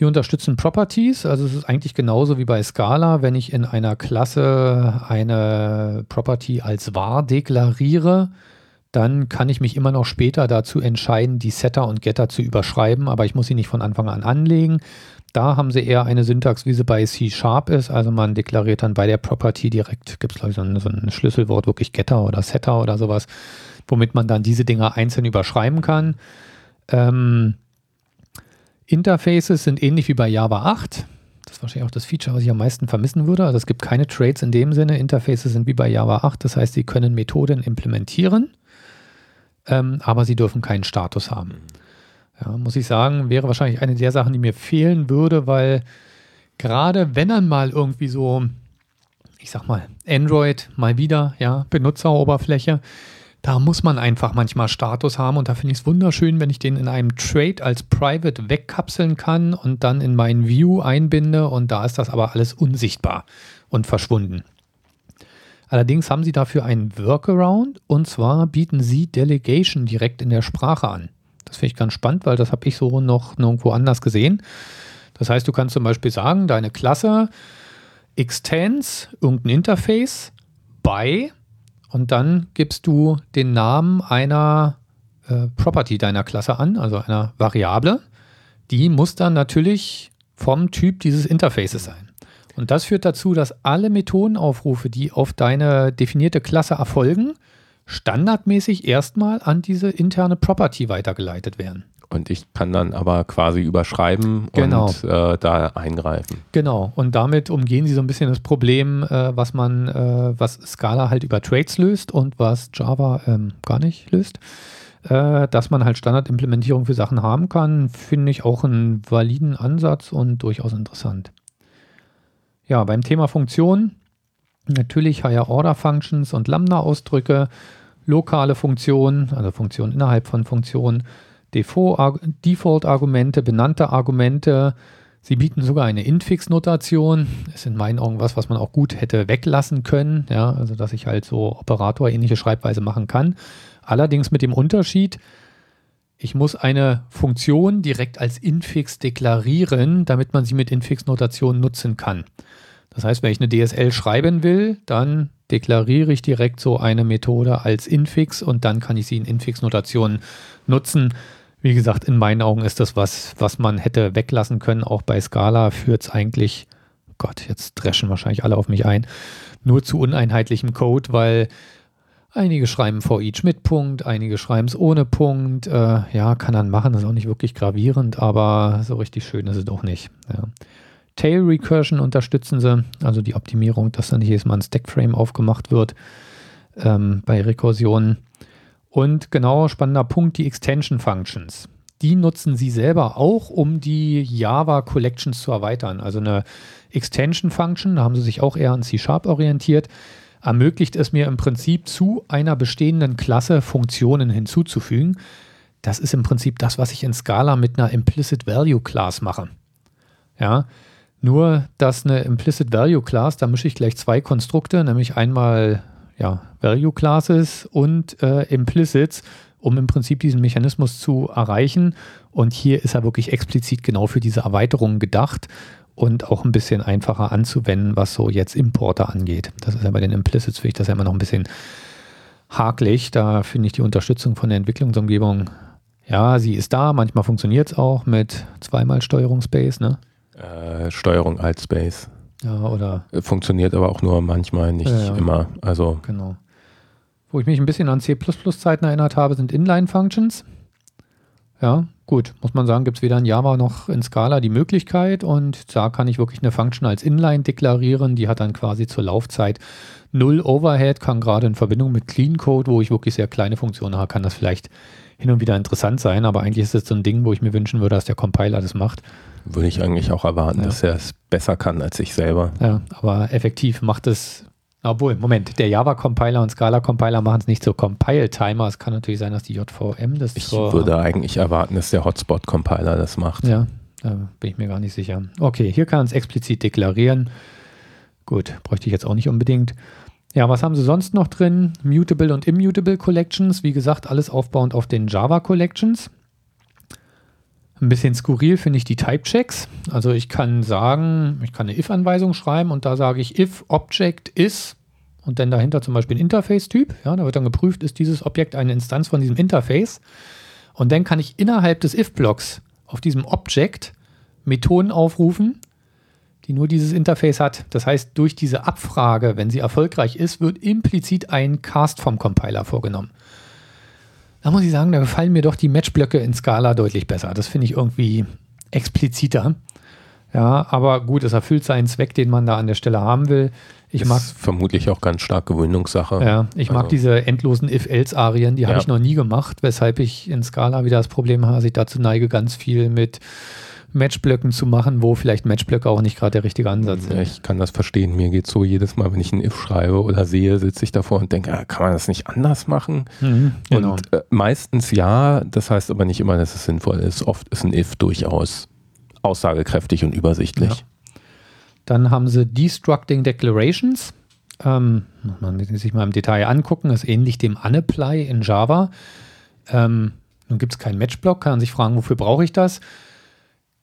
Sie unterstützen Properties, also es ist eigentlich genauso wie bei Scala, wenn ich in einer Klasse eine Property als wahr deklariere, dann kann ich mich immer noch später dazu entscheiden, die Setter und Getter zu überschreiben, aber ich muss sie nicht von Anfang an anlegen. Da haben sie eher eine Syntax, wie sie bei C Sharp ist. Also man deklariert dann bei der Property direkt, gibt es glaube ich so ein, so ein, Schlüsselwort, wirklich Getter oder Setter oder sowas, womit man dann diese Dinger einzeln überschreiben kann. Ähm, Interfaces sind ähnlich wie bei Java 8. Das ist wahrscheinlich auch das Feature, was ich am meisten vermissen würde. Also es gibt keine Trades in dem Sinne. Interfaces sind wie bei Java 8. Das heißt, sie können Methoden implementieren, ähm, aber sie dürfen keinen Status haben. Ja, muss ich sagen, wäre wahrscheinlich eine der Sachen, die mir fehlen würde, weil gerade wenn dann mal irgendwie so, ich sag mal, Android mal wieder, ja, Benutzeroberfläche, da muss man einfach manchmal Status haben und da finde ich es wunderschön, wenn ich den in einem Trade als Private wegkapseln kann und dann in mein View einbinde und da ist das aber alles unsichtbar und verschwunden. Allerdings haben sie dafür einen Workaround und zwar bieten sie Delegation direkt in der Sprache an. Das finde ich ganz spannend, weil das habe ich so noch nirgendwo anders gesehen. Das heißt, du kannst zum Beispiel sagen, deine Klasse extends irgendein Interface by und dann gibst du den Namen einer äh, Property deiner Klasse an, also einer Variable. Die muss dann natürlich vom Typ dieses Interfaces sein. Und das führt dazu, dass alle Methodenaufrufe, die auf deine definierte Klasse erfolgen, standardmäßig erstmal an diese interne Property weitergeleitet werden. Und ich kann dann aber quasi überschreiben genau. und äh, da eingreifen. Genau. Und damit umgehen sie so ein bisschen das Problem, äh, was man, äh, was Scala halt über Trades löst und was Java ähm, gar nicht löst. Äh, dass man halt Standardimplementierung für Sachen haben kann, finde ich auch einen validen Ansatz und durchaus interessant. Ja, beim Thema Funktionen natürlich Higher Order Functions und Lambda-Ausdrücke, lokale Funktionen, also Funktionen innerhalb von Funktionen Default-Argumente, benannte Argumente. Sie bieten sogar eine Infix-Notation. Ist in meinen Augen was, was man auch gut hätte weglassen können. Ja, also dass ich halt so Operator-ähnliche Schreibweise machen kann. Allerdings mit dem Unterschied, ich muss eine Funktion direkt als Infix deklarieren, damit man sie mit Infix-Notation nutzen kann. Das heißt, wenn ich eine DSL schreiben will, dann deklariere ich direkt so eine Methode als Infix und dann kann ich sie in Infix-Notation nutzen. Wie gesagt, in meinen Augen ist das was, was man hätte weglassen können. Auch bei Scala führt es eigentlich, Gott, jetzt dreschen wahrscheinlich alle auf mich ein, nur zu uneinheitlichem Code, weil einige schreiben for each mit Punkt, einige schreiben es ohne Punkt. Äh, ja, kann man machen, das ist auch nicht wirklich gravierend, aber so richtig schön ist es doch nicht. Ja. Tail Recursion unterstützen sie, also die Optimierung, dass dann nicht jedes Mal ein Stackframe aufgemacht wird ähm, bei Rekursionen. Und genau, spannender Punkt, die Extension Functions. Die nutzen sie selber auch, um die Java Collections zu erweitern. Also eine Extension Function, da haben sie sich auch eher an C-Sharp orientiert, ermöglicht es mir im Prinzip zu einer bestehenden Klasse Funktionen hinzuzufügen. Das ist im Prinzip das, was ich in Scala mit einer Implicit Value Class mache. Ja, nur dass eine Implicit Value Class, da mische ich gleich zwei Konstrukte, nämlich einmal ja, Value Classes und äh, Implicits, um im Prinzip diesen Mechanismus zu erreichen. Und hier ist er wirklich explizit genau für diese Erweiterungen gedacht und auch ein bisschen einfacher anzuwenden, was so jetzt Importer angeht. Das ist ja bei den Implicits, finde ich das ja immer noch ein bisschen hakelig. Da finde ich die Unterstützung von der Entwicklungsumgebung, ja, sie ist da. Manchmal funktioniert es auch mit zweimal Steuerung Space, ne? Äh, Steuerung als Space. Ja, oder. Äh, funktioniert aber auch nur manchmal, nicht ja, ja. immer. Also. Genau. Wo ich mich ein bisschen an C++-Zeiten erinnert habe, sind Inline-Functions. Ja, gut, muss man sagen, gibt es weder in Java noch in Scala die Möglichkeit und da kann ich wirklich eine Function als Inline deklarieren, die hat dann quasi zur Laufzeit null Overhead, kann gerade in Verbindung mit Clean Code, wo ich wirklich sehr kleine Funktionen habe, kann das vielleicht hin und wieder interessant sein, aber eigentlich ist es so ein Ding, wo ich mir wünschen würde, dass der Compiler das macht. Würde ich eigentlich auch erwarten, ja. dass er es besser kann als ich selber. Ja, aber effektiv macht es obwohl, Moment, der Java-Compiler und Scala-Compiler machen es nicht so Compile-Timer. Es kann natürlich sein, dass die JVM das Ich würde eigentlich erwarten, dass der Hotspot-Compiler das macht. Ja, da bin ich mir gar nicht sicher. Okay, hier kann es explizit deklarieren. Gut, bräuchte ich jetzt auch nicht unbedingt. Ja, was haben sie sonst noch drin? Mutable und Immutable Collections. Wie gesagt, alles aufbauend auf den Java Collections. Ein bisschen skurril finde ich die Type-Checks. Also ich kann sagen, ich kann eine if-Anweisung schreiben und da sage ich if Object is und dann dahinter zum Beispiel ein Interface-Typ. Ja, da wird dann geprüft, ist dieses Objekt eine Instanz von diesem Interface. Und dann kann ich innerhalb des if-Blocks auf diesem Object Methoden aufrufen, die nur dieses Interface hat. Das heißt, durch diese Abfrage, wenn sie erfolgreich ist, wird implizit ein Cast vom Compiler vorgenommen. Da muss ich sagen, da gefallen mir doch die Matchblöcke in Scala deutlich besser. Das finde ich irgendwie expliziter. Ja, aber gut, es erfüllt seinen Zweck, den man da an der Stelle haben will. Ich ist mag vermutlich auch ganz stark Gewöhnungssache. Ja, ich also. mag diese endlosen If-Else-Arien, die ja. habe ich noch nie gemacht, weshalb ich in Scala wieder das Problem habe, dass ich dazu neige, ganz viel mit Matchblöcken zu machen, wo vielleicht Matchblöcke auch nicht gerade der richtige Ansatz sind. Ich kann das verstehen. Mir geht so jedes Mal, wenn ich ein If schreibe oder sehe, sitze ich davor und denke, ah, kann man das nicht anders machen? Mhm, genau. Und äh, meistens ja, das heißt aber nicht immer, dass es sinnvoll ist. Oft ist ein If durchaus aussagekräftig und übersichtlich. Ja. Dann haben sie Destructing Declarations. Ähm, muss man sich mal im Detail angucken. Ist ähnlich dem Unapply in Java. Ähm, nun gibt es keinen Matchblock, kann man sich fragen, wofür brauche ich das?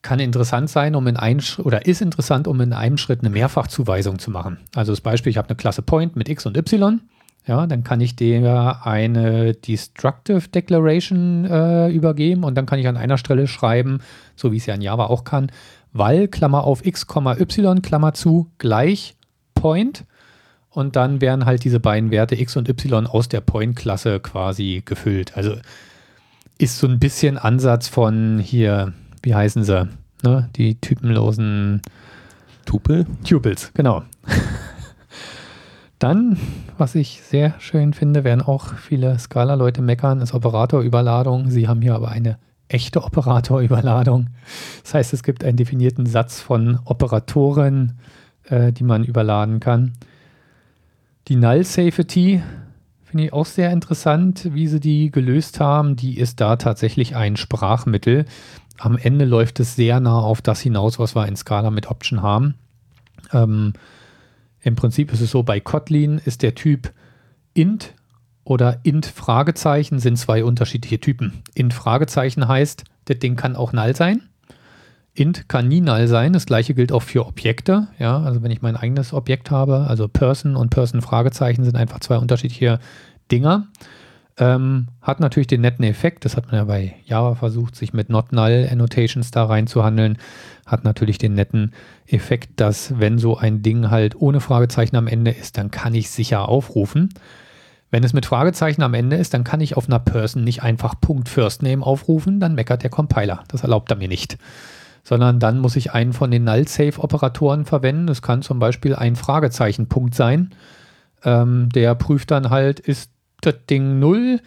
Kann interessant sein, um in einem oder ist interessant, um in einem Schritt eine Mehrfachzuweisung zu machen. Also das Beispiel, ich habe eine Klasse Point mit x und y. Ja, dann kann ich der eine Destructive Declaration äh, übergeben und dann kann ich an einer Stelle schreiben, so wie es ja in Java auch kann, weil Klammer auf x, y, Klammer zu, gleich Point. Und dann werden halt diese beiden Werte x und y aus der Point-Klasse quasi gefüllt. Also ist so ein bisschen Ansatz von hier wie heißen sie? Ne? Die typenlosen Tupel? Tupels, genau. Dann, was ich sehr schön finde, werden auch viele Scala-Leute meckern, ist Operatorüberladung. Sie haben hier aber eine echte Operatorüberladung. Das heißt, es gibt einen definierten Satz von Operatoren, äh, die man überladen kann. Die Null Safety finde ich auch sehr interessant, wie sie die gelöst haben. Die ist da tatsächlich ein Sprachmittel am Ende läuft es sehr nah auf das hinaus, was wir in Scala mit Option haben. Ähm, Im Prinzip ist es so, bei Kotlin ist der Typ int oder int Fragezeichen sind zwei unterschiedliche Typen. Int Fragezeichen heißt, das Ding kann auch null sein. Int kann nie null sein. Das gleiche gilt auch für Objekte. Ja, also wenn ich mein eigenes Objekt habe, also Person und Person Fragezeichen sind einfach zwei unterschiedliche Dinger. Ähm, hat natürlich den netten Effekt, das hat man ja bei Java versucht, sich mit Not Null Annotations da reinzuhandeln, hat natürlich den netten Effekt, dass wenn so ein Ding halt ohne Fragezeichen am Ende ist, dann kann ich sicher aufrufen. Wenn es mit Fragezeichen am Ende ist, dann kann ich auf einer Person nicht einfach Punkt First Name aufrufen, dann meckert der Compiler. Das erlaubt er mir nicht. Sondern dann muss ich einen von den Null-Safe-Operatoren verwenden. Das kann zum Beispiel ein Fragezeichen-Punkt sein. Ähm, der prüft dann halt, ist das Ding 0?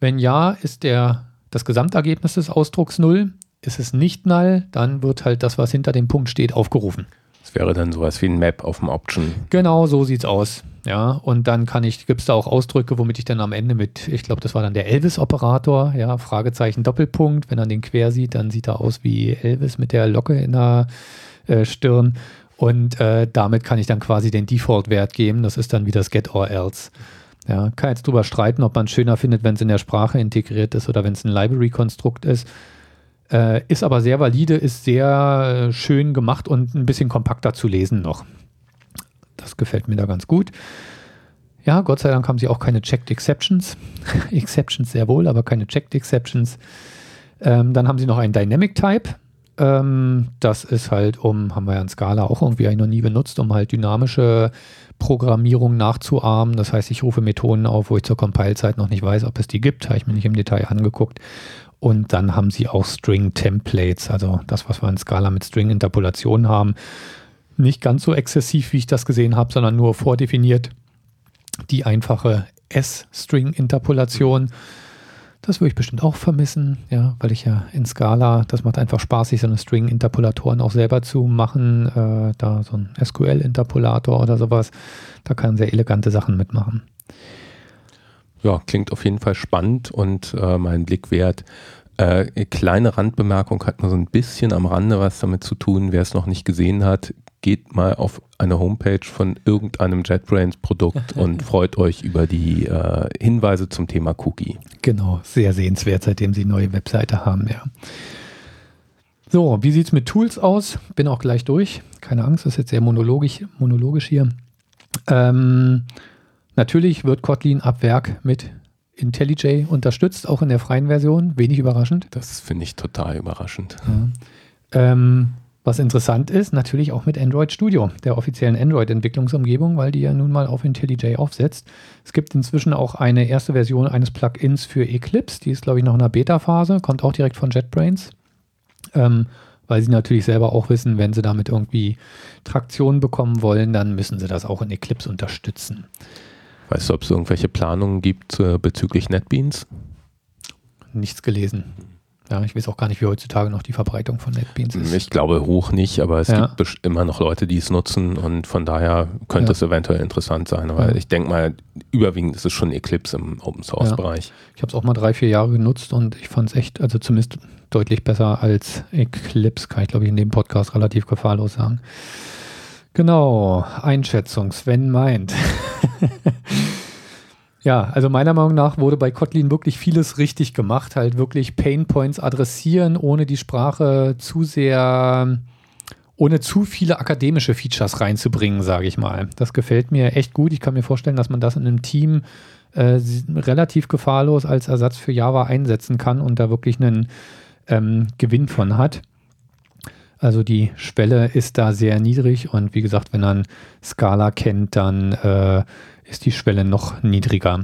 Wenn ja, ist der, das Gesamtergebnis des Ausdrucks 0. Ist es nicht null, dann wird halt das, was hinter dem Punkt steht, aufgerufen. Das wäre dann sowas wie ein Map auf dem Option. Genau, so sieht es aus. Ja, und dann kann ich, gibt es da auch Ausdrücke, womit ich dann am Ende mit, ich glaube, das war dann der Elvis-Operator, ja, Fragezeichen Doppelpunkt. Wenn er den quer sieht, dann sieht er aus wie Elvis mit der Locke in der äh, Stirn. Und äh, damit kann ich dann quasi den Default-Wert geben. Das ist dann wie das Get or Else. Ja, kann jetzt drüber streiten, ob man es schöner findet, wenn es in der Sprache integriert ist oder wenn es ein Library-Konstrukt ist. Äh, ist aber sehr valide, ist sehr äh, schön gemacht und ein bisschen kompakter zu lesen noch. Das gefällt mir da ganz gut. Ja, Gott sei Dank haben sie auch keine Checked Exceptions. Exceptions sehr wohl, aber keine Checked Exceptions. Ähm, dann haben sie noch einen Dynamic Type. Ähm, das ist halt um, haben wir ja in Scala auch irgendwie noch nie benutzt, um halt dynamische Programmierung nachzuahmen. Das heißt, ich rufe Methoden auf, wo ich zur Compile-Zeit noch nicht weiß, ob es die gibt. Habe ich mir nicht im Detail angeguckt. Und dann haben sie auch String-Templates, also das, was wir in Scala mit String-Interpolation haben. Nicht ganz so exzessiv, wie ich das gesehen habe, sondern nur vordefiniert die einfache S-String-Interpolation. Das würde ich bestimmt auch vermissen, ja, weil ich ja in Scala, das macht einfach Spaß, sich so eine String-Interpolatoren auch selber zu machen. Äh, da so ein SQL-Interpolator oder sowas, da kann man sehr elegante Sachen mitmachen. Ja, klingt auf jeden Fall spannend und äh, mein Blick wert. Äh, kleine Randbemerkung hat nur so ein bisschen am Rande was damit zu tun. Wer es noch nicht gesehen hat, geht mal auf eine Homepage von irgendeinem JetBrains Produkt und freut euch über die äh, Hinweise zum Thema Cookie. Genau, sehr sehenswert, seitdem sie neue Webseite haben, ja. So, wie sieht es mit Tools aus? Bin auch gleich durch. Keine Angst, das ist jetzt sehr monologisch, monologisch hier. Ähm, natürlich wird Kotlin ab Werk mit IntelliJ unterstützt, auch in der freien Version. Wenig überraschend. Das finde ich total überraschend. Ja. Ähm, was interessant ist, natürlich auch mit Android Studio, der offiziellen Android-Entwicklungsumgebung, weil die ja nun mal auf IntelliJ aufsetzt. Es gibt inzwischen auch eine erste Version eines Plugins für Eclipse, die ist, glaube ich, noch in der Beta-Phase, kommt auch direkt von JetBrains. Ähm, weil sie natürlich selber auch wissen, wenn sie damit irgendwie Traktion bekommen wollen, dann müssen sie das auch in Eclipse unterstützen. Weißt du, ob es irgendwelche Planungen gibt äh, bezüglich NetBeans? Nichts gelesen. Ja, ich weiß auch gar nicht, wie heutzutage noch die Verbreitung von NetBeans ist. Ich glaube hoch nicht, aber es ja. gibt immer noch Leute, die es nutzen und von daher könnte ja. es eventuell interessant sein. Weil ja. ich denke mal, überwiegend ist es schon Eclipse im Open Source Bereich. Ich habe es auch mal drei, vier Jahre genutzt und ich fand es echt, also zumindest deutlich besser als Eclipse, kann ich glaube ich in dem Podcast relativ gefahrlos sagen. Genau, Einschätzung, Sven meint. Ja, also meiner Meinung nach wurde bei Kotlin wirklich vieles richtig gemacht. Halt wirklich Pain Points adressieren, ohne die Sprache zu sehr, ohne zu viele akademische Features reinzubringen, sage ich mal. Das gefällt mir echt gut. Ich kann mir vorstellen, dass man das in einem Team äh, relativ gefahrlos als Ersatz für Java einsetzen kann und da wirklich einen ähm, Gewinn von hat. Also die Schwelle ist da sehr niedrig und wie gesagt, wenn man Scala kennt, dann äh, ist die Schwelle noch niedriger.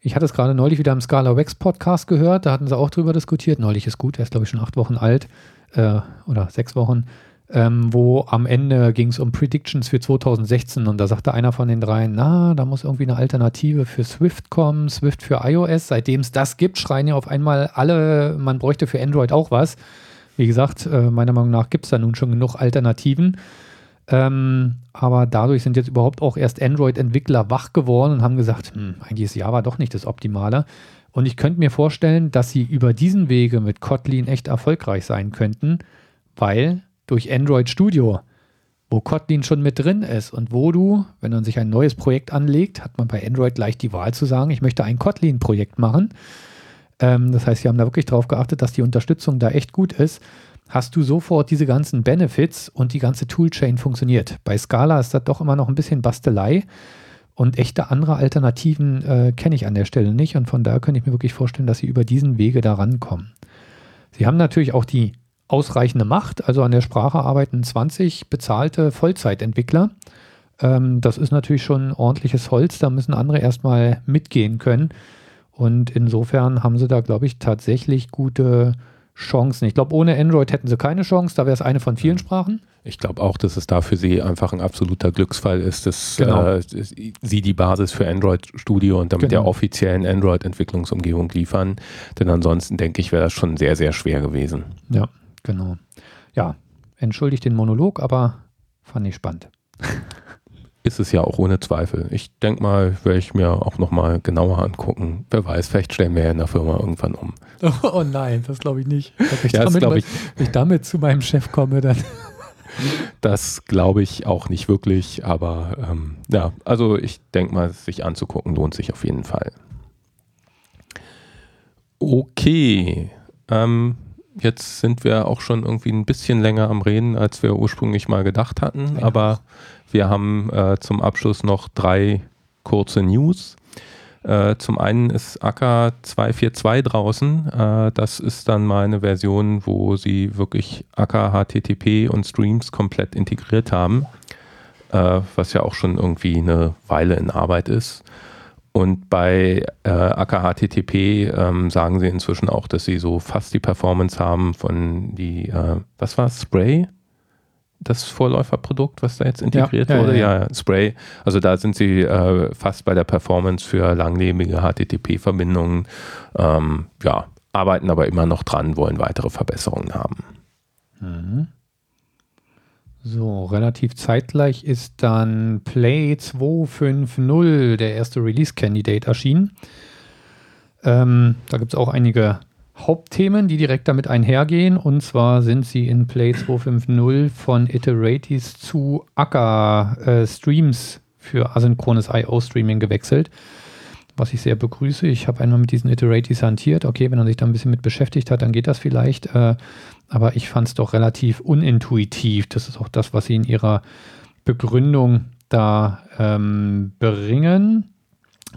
Ich hatte es gerade neulich wieder im Scala Wax Podcast gehört, da hatten sie auch drüber diskutiert. Neulich ist gut, er ist glaube ich schon acht Wochen alt äh, oder sechs Wochen, ähm, wo am Ende ging es um Predictions für 2016 und da sagte einer von den dreien, na, da muss irgendwie eine Alternative für Swift kommen, Swift für iOS. Seitdem es das gibt, schreien ja auf einmal alle, man bräuchte für Android auch was. Wie gesagt, äh, meiner Meinung nach gibt es da nun schon genug Alternativen. Ähm, aber dadurch sind jetzt überhaupt auch erst Android-Entwickler wach geworden und haben gesagt, hm, eigentlich ist Java doch nicht das Optimale. Und ich könnte mir vorstellen, dass sie über diesen Wege mit Kotlin echt erfolgreich sein könnten, weil durch Android Studio, wo Kotlin schon mit drin ist und wo du, wenn man sich ein neues Projekt anlegt, hat man bei Android gleich die Wahl zu sagen, ich möchte ein Kotlin-Projekt machen. Ähm, das heißt, sie haben da wirklich darauf geachtet, dass die Unterstützung da echt gut ist hast du sofort diese ganzen Benefits und die ganze Toolchain funktioniert. Bei Scala ist das doch immer noch ein bisschen Bastelei und echte andere Alternativen äh, kenne ich an der Stelle nicht und von daher könnte ich mir wirklich vorstellen, dass sie über diesen Wege da rankommen. Sie haben natürlich auch die ausreichende Macht, also an der Sprache arbeiten 20 bezahlte Vollzeitentwickler. Ähm, das ist natürlich schon ordentliches Holz, da müssen andere erstmal mitgehen können. Und insofern haben sie da, glaube ich, tatsächlich gute Chancen. Ich glaube, ohne Android hätten sie keine Chance. Da wäre es eine von vielen Sprachen. Ich glaube auch, dass es da für sie einfach ein absoluter Glücksfall ist, dass genau. äh, sie die Basis für Android Studio und damit genau. der offiziellen Android-Entwicklungsumgebung liefern. Denn ansonsten denke ich, wäre das schon sehr, sehr schwer gewesen. Ja, genau. Ja, entschuldigt den Monolog, aber fand ich spannend. ist es ja auch ohne Zweifel. Ich denke mal, werde ich mir auch nochmal genauer angucken. Wer weiß, vielleicht stellen wir ja in der Firma irgendwann um. Oh, oh nein, das glaube ich nicht. Wenn ich, ja, damit, ich. wenn ich damit zu meinem Chef komme, dann. das glaube ich auch nicht wirklich, aber ähm, ja, also ich denke mal, sich anzugucken lohnt sich auf jeden Fall. Okay, ähm, jetzt sind wir auch schon irgendwie ein bisschen länger am Reden, als wir ursprünglich mal gedacht hatten, ja. aber wir haben äh, zum Abschluss noch drei kurze News. Äh, zum einen ist Akka 242 draußen. Äh, das ist dann mal eine Version, wo sie wirklich Akka HTTP und Streams komplett integriert haben, äh, was ja auch schon irgendwie eine Weile in Arbeit ist. Und bei äh, Akka HTTP ähm, sagen sie inzwischen auch, dass sie so fast die Performance haben von die, äh, was war Spray? Das Vorläuferprodukt, was da jetzt integriert ja, wurde? Ja, ja, Spray. Also da sind sie äh, fast bei der Performance für langlebige HTTP-Verbindungen. Ähm, ja, arbeiten aber immer noch dran, wollen weitere Verbesserungen haben. Mhm. So, relativ zeitgleich ist dann Play 250, der erste Release-Candidate, erschienen. Ähm, da gibt es auch einige Hauptthemen, die direkt damit einhergehen. Und zwar sind sie in Play 250 von Iteratis zu Akka äh, Streams für asynchrones IO-Streaming gewechselt. Was ich sehr begrüße. Ich habe einmal mit diesen Iteratis hantiert. Okay, wenn man sich da ein bisschen mit beschäftigt hat, dann geht das vielleicht. Äh, aber ich fand es doch relativ unintuitiv. Das ist auch das, was sie in ihrer Begründung da ähm, bringen.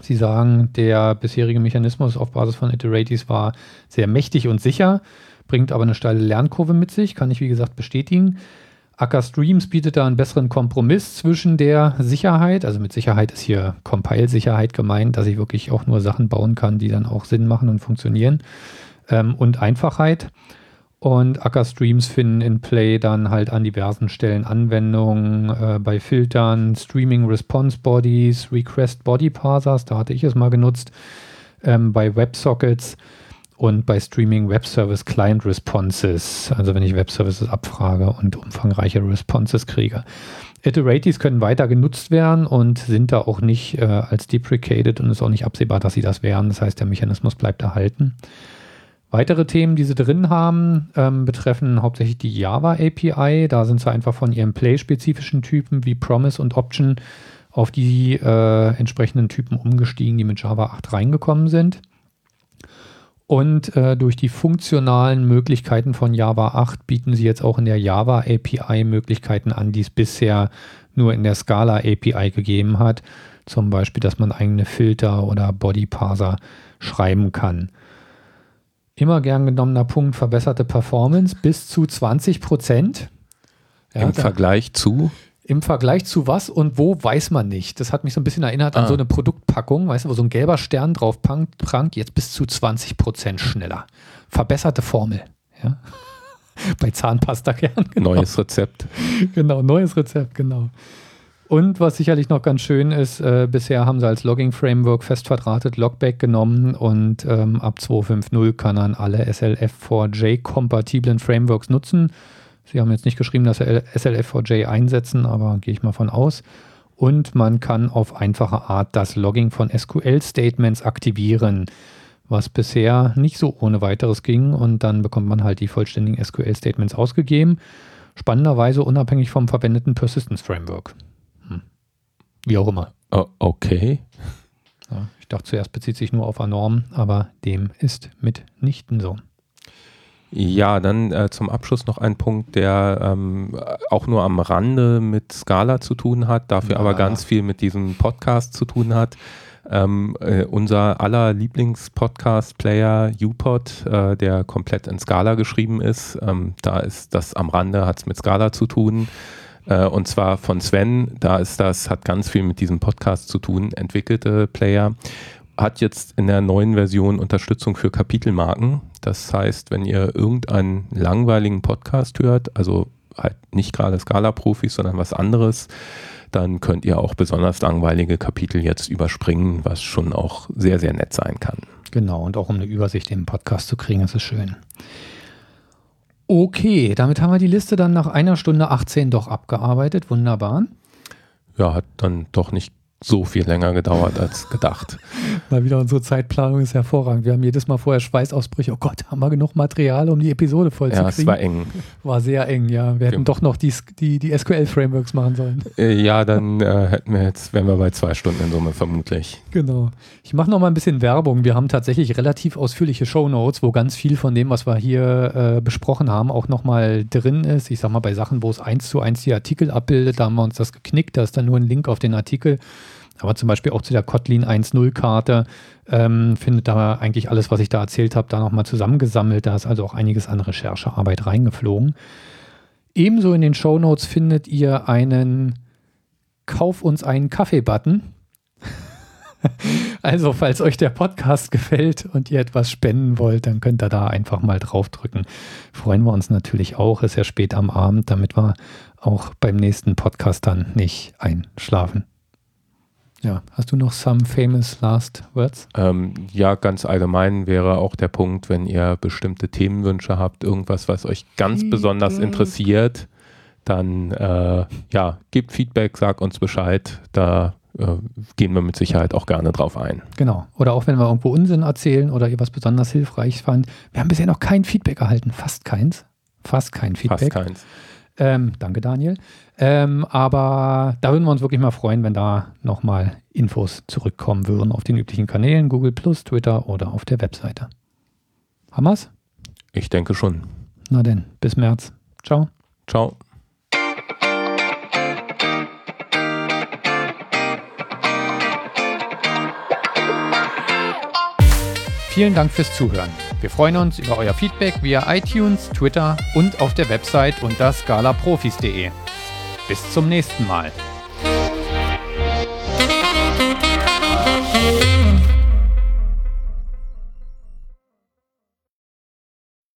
Sie sagen, der bisherige Mechanismus auf Basis von Iteratis war sehr mächtig und sicher, bringt aber eine steile Lernkurve mit sich, kann ich wie gesagt bestätigen. Acker Streams bietet da einen besseren Kompromiss zwischen der Sicherheit, also mit Sicherheit ist hier Compile-Sicherheit gemeint, dass ich wirklich auch nur Sachen bauen kann, die dann auch Sinn machen und funktionieren, ähm, und Einfachheit. Und Acker Streams finden in Play dann halt an diversen Stellen Anwendungen äh, bei Filtern, Streaming Response Bodies, Request Body Parsers, da hatte ich es mal genutzt, ähm, bei WebSockets und bei Streaming Web Service Client Responses, also wenn ich Web Services abfrage und umfangreiche Responses kriege. Iteraties können weiter genutzt werden und sind da auch nicht äh, als deprecated und ist auch nicht absehbar, dass sie das wären. Das heißt, der Mechanismus bleibt erhalten. Weitere Themen, die sie drin haben, ähm, betreffen hauptsächlich die Java API. Da sind sie einfach von ihren Play-spezifischen Typen wie Promise und Option auf die äh, entsprechenden Typen umgestiegen, die mit Java 8 reingekommen sind. Und äh, durch die funktionalen Möglichkeiten von Java 8 bieten sie jetzt auch in der Java API Möglichkeiten an, die es bisher nur in der Scala API gegeben hat. Zum Beispiel, dass man eigene Filter oder Body Parser schreiben kann immer gern genommener Punkt verbesserte Performance bis zu 20 Prozent. Ja, Im Vergleich zu? Im Vergleich zu was und wo, weiß man nicht. Das hat mich so ein bisschen erinnert ah. an so eine Produktpackung, weißt du, wo so ein gelber Stern drauf prangt, jetzt bis zu 20 Prozent schneller. Verbesserte Formel. Ja. Bei Zahnpasta-Kern. Genau. Neues Rezept. Genau, neues Rezept, genau. Und was sicherlich noch ganz schön ist, äh, bisher haben sie als Logging-Framework fest verdrahtet Logback genommen und ähm, ab 2.5.0 kann man alle SLF4J-kompatiblen Frameworks nutzen. Sie haben jetzt nicht geschrieben, dass sie SLF4J einsetzen, aber gehe ich mal von aus. Und man kann auf einfache Art das Logging von SQL-Statements aktivieren, was bisher nicht so ohne weiteres ging. Und dann bekommt man halt die vollständigen SQL-Statements ausgegeben. Spannenderweise unabhängig vom verwendeten Persistence-Framework. Wie auch immer. Oh, okay. Ja, ich dachte zuerst bezieht sich nur auf Anorm, aber dem ist mitnichten so. Ja, dann äh, zum Abschluss noch ein Punkt, der ähm, auch nur am Rande mit Scala zu tun hat, dafür ja. aber ganz viel mit diesem Podcast zu tun hat. Ähm, äh, unser aller Lieblings-Podcast-Player UPod, äh, der komplett in Scala geschrieben ist, ähm, da ist das am Rande, hat es mit Scala zu tun. Äh, und zwar von Sven, da ist das, hat ganz viel mit diesem Podcast zu tun, entwickelte Player, hat jetzt in der neuen Version Unterstützung für Kapitelmarken. Das heißt, wenn ihr irgendeinen langweiligen Podcast hört, also halt nicht gerade Scala-Profis, sondern was anderes, dann könnt ihr auch besonders langweilige Kapitel jetzt überspringen, was schon auch sehr, sehr nett sein kann. Genau, und auch um eine Übersicht im Podcast zu kriegen, ist schön. Okay, damit haben wir die Liste dann nach einer Stunde 18 doch abgearbeitet. Wunderbar. Ja, hat dann doch nicht so viel länger gedauert als gedacht. Mal wieder unsere Zeitplanung ist hervorragend. Wir haben jedes Mal vorher Schweißausbrüche. Oh Gott, haben wir genug Material, um die Episode voll ja, zu kriegen? Ja, es war eng. War sehr eng, ja. Wir hätten ja. doch noch die, die, die SQL-Frameworks machen sollen. Äh, ja, dann äh, hätten wir jetzt, wären wir bei zwei Stunden in Summe vermutlich. Genau. Ich mache noch mal ein bisschen Werbung. Wir haben tatsächlich relativ ausführliche Shownotes, wo ganz viel von dem, was wir hier äh, besprochen haben, auch noch mal drin ist. Ich sag mal, bei Sachen, wo es eins zu eins die Artikel abbildet, da haben wir uns das geknickt. Da ist dann nur ein Link auf den Artikel. Aber zum Beispiel auch zu der Kotlin 1.0-Karte ähm, findet da eigentlich alles, was ich da erzählt habe, da nochmal zusammengesammelt. Da ist also auch einiges an Recherchearbeit reingeflogen. Ebenso in den Show Notes findet ihr einen Kauf uns einen Kaffee-Button. also, falls euch der Podcast gefällt und ihr etwas spenden wollt, dann könnt ihr da einfach mal draufdrücken. Freuen wir uns natürlich auch. Ist ja spät am Abend, damit wir auch beim nächsten Podcast dann nicht einschlafen. Ja, hast du noch some famous last words? Ähm, ja, ganz allgemein wäre auch der Punkt, wenn ihr bestimmte Themenwünsche habt, irgendwas, was euch ganz Feedback. besonders interessiert, dann äh, ja, gebt Feedback, sagt uns Bescheid. Da äh, gehen wir mit Sicherheit auch gerne drauf ein. Genau. Oder auch wenn wir irgendwo Unsinn erzählen oder ihr was besonders hilfreich fand. Wir haben bisher noch kein Feedback erhalten, fast keins. Fast kein Feedback. Fast keins. Ähm, danke, Daniel. Ähm, aber da würden wir uns wirklich mal freuen, wenn da nochmal Infos zurückkommen würden auf den üblichen Kanälen, Google Plus, Twitter oder auf der Webseite. Haben wir's? Ich denke schon. Na denn, bis März. Ciao. Ciao. Vielen Dank fürs Zuhören. Wir freuen uns über euer Feedback via iTunes, Twitter und auf der Website unter scalaprofis.de. Bis zum nächsten Mal.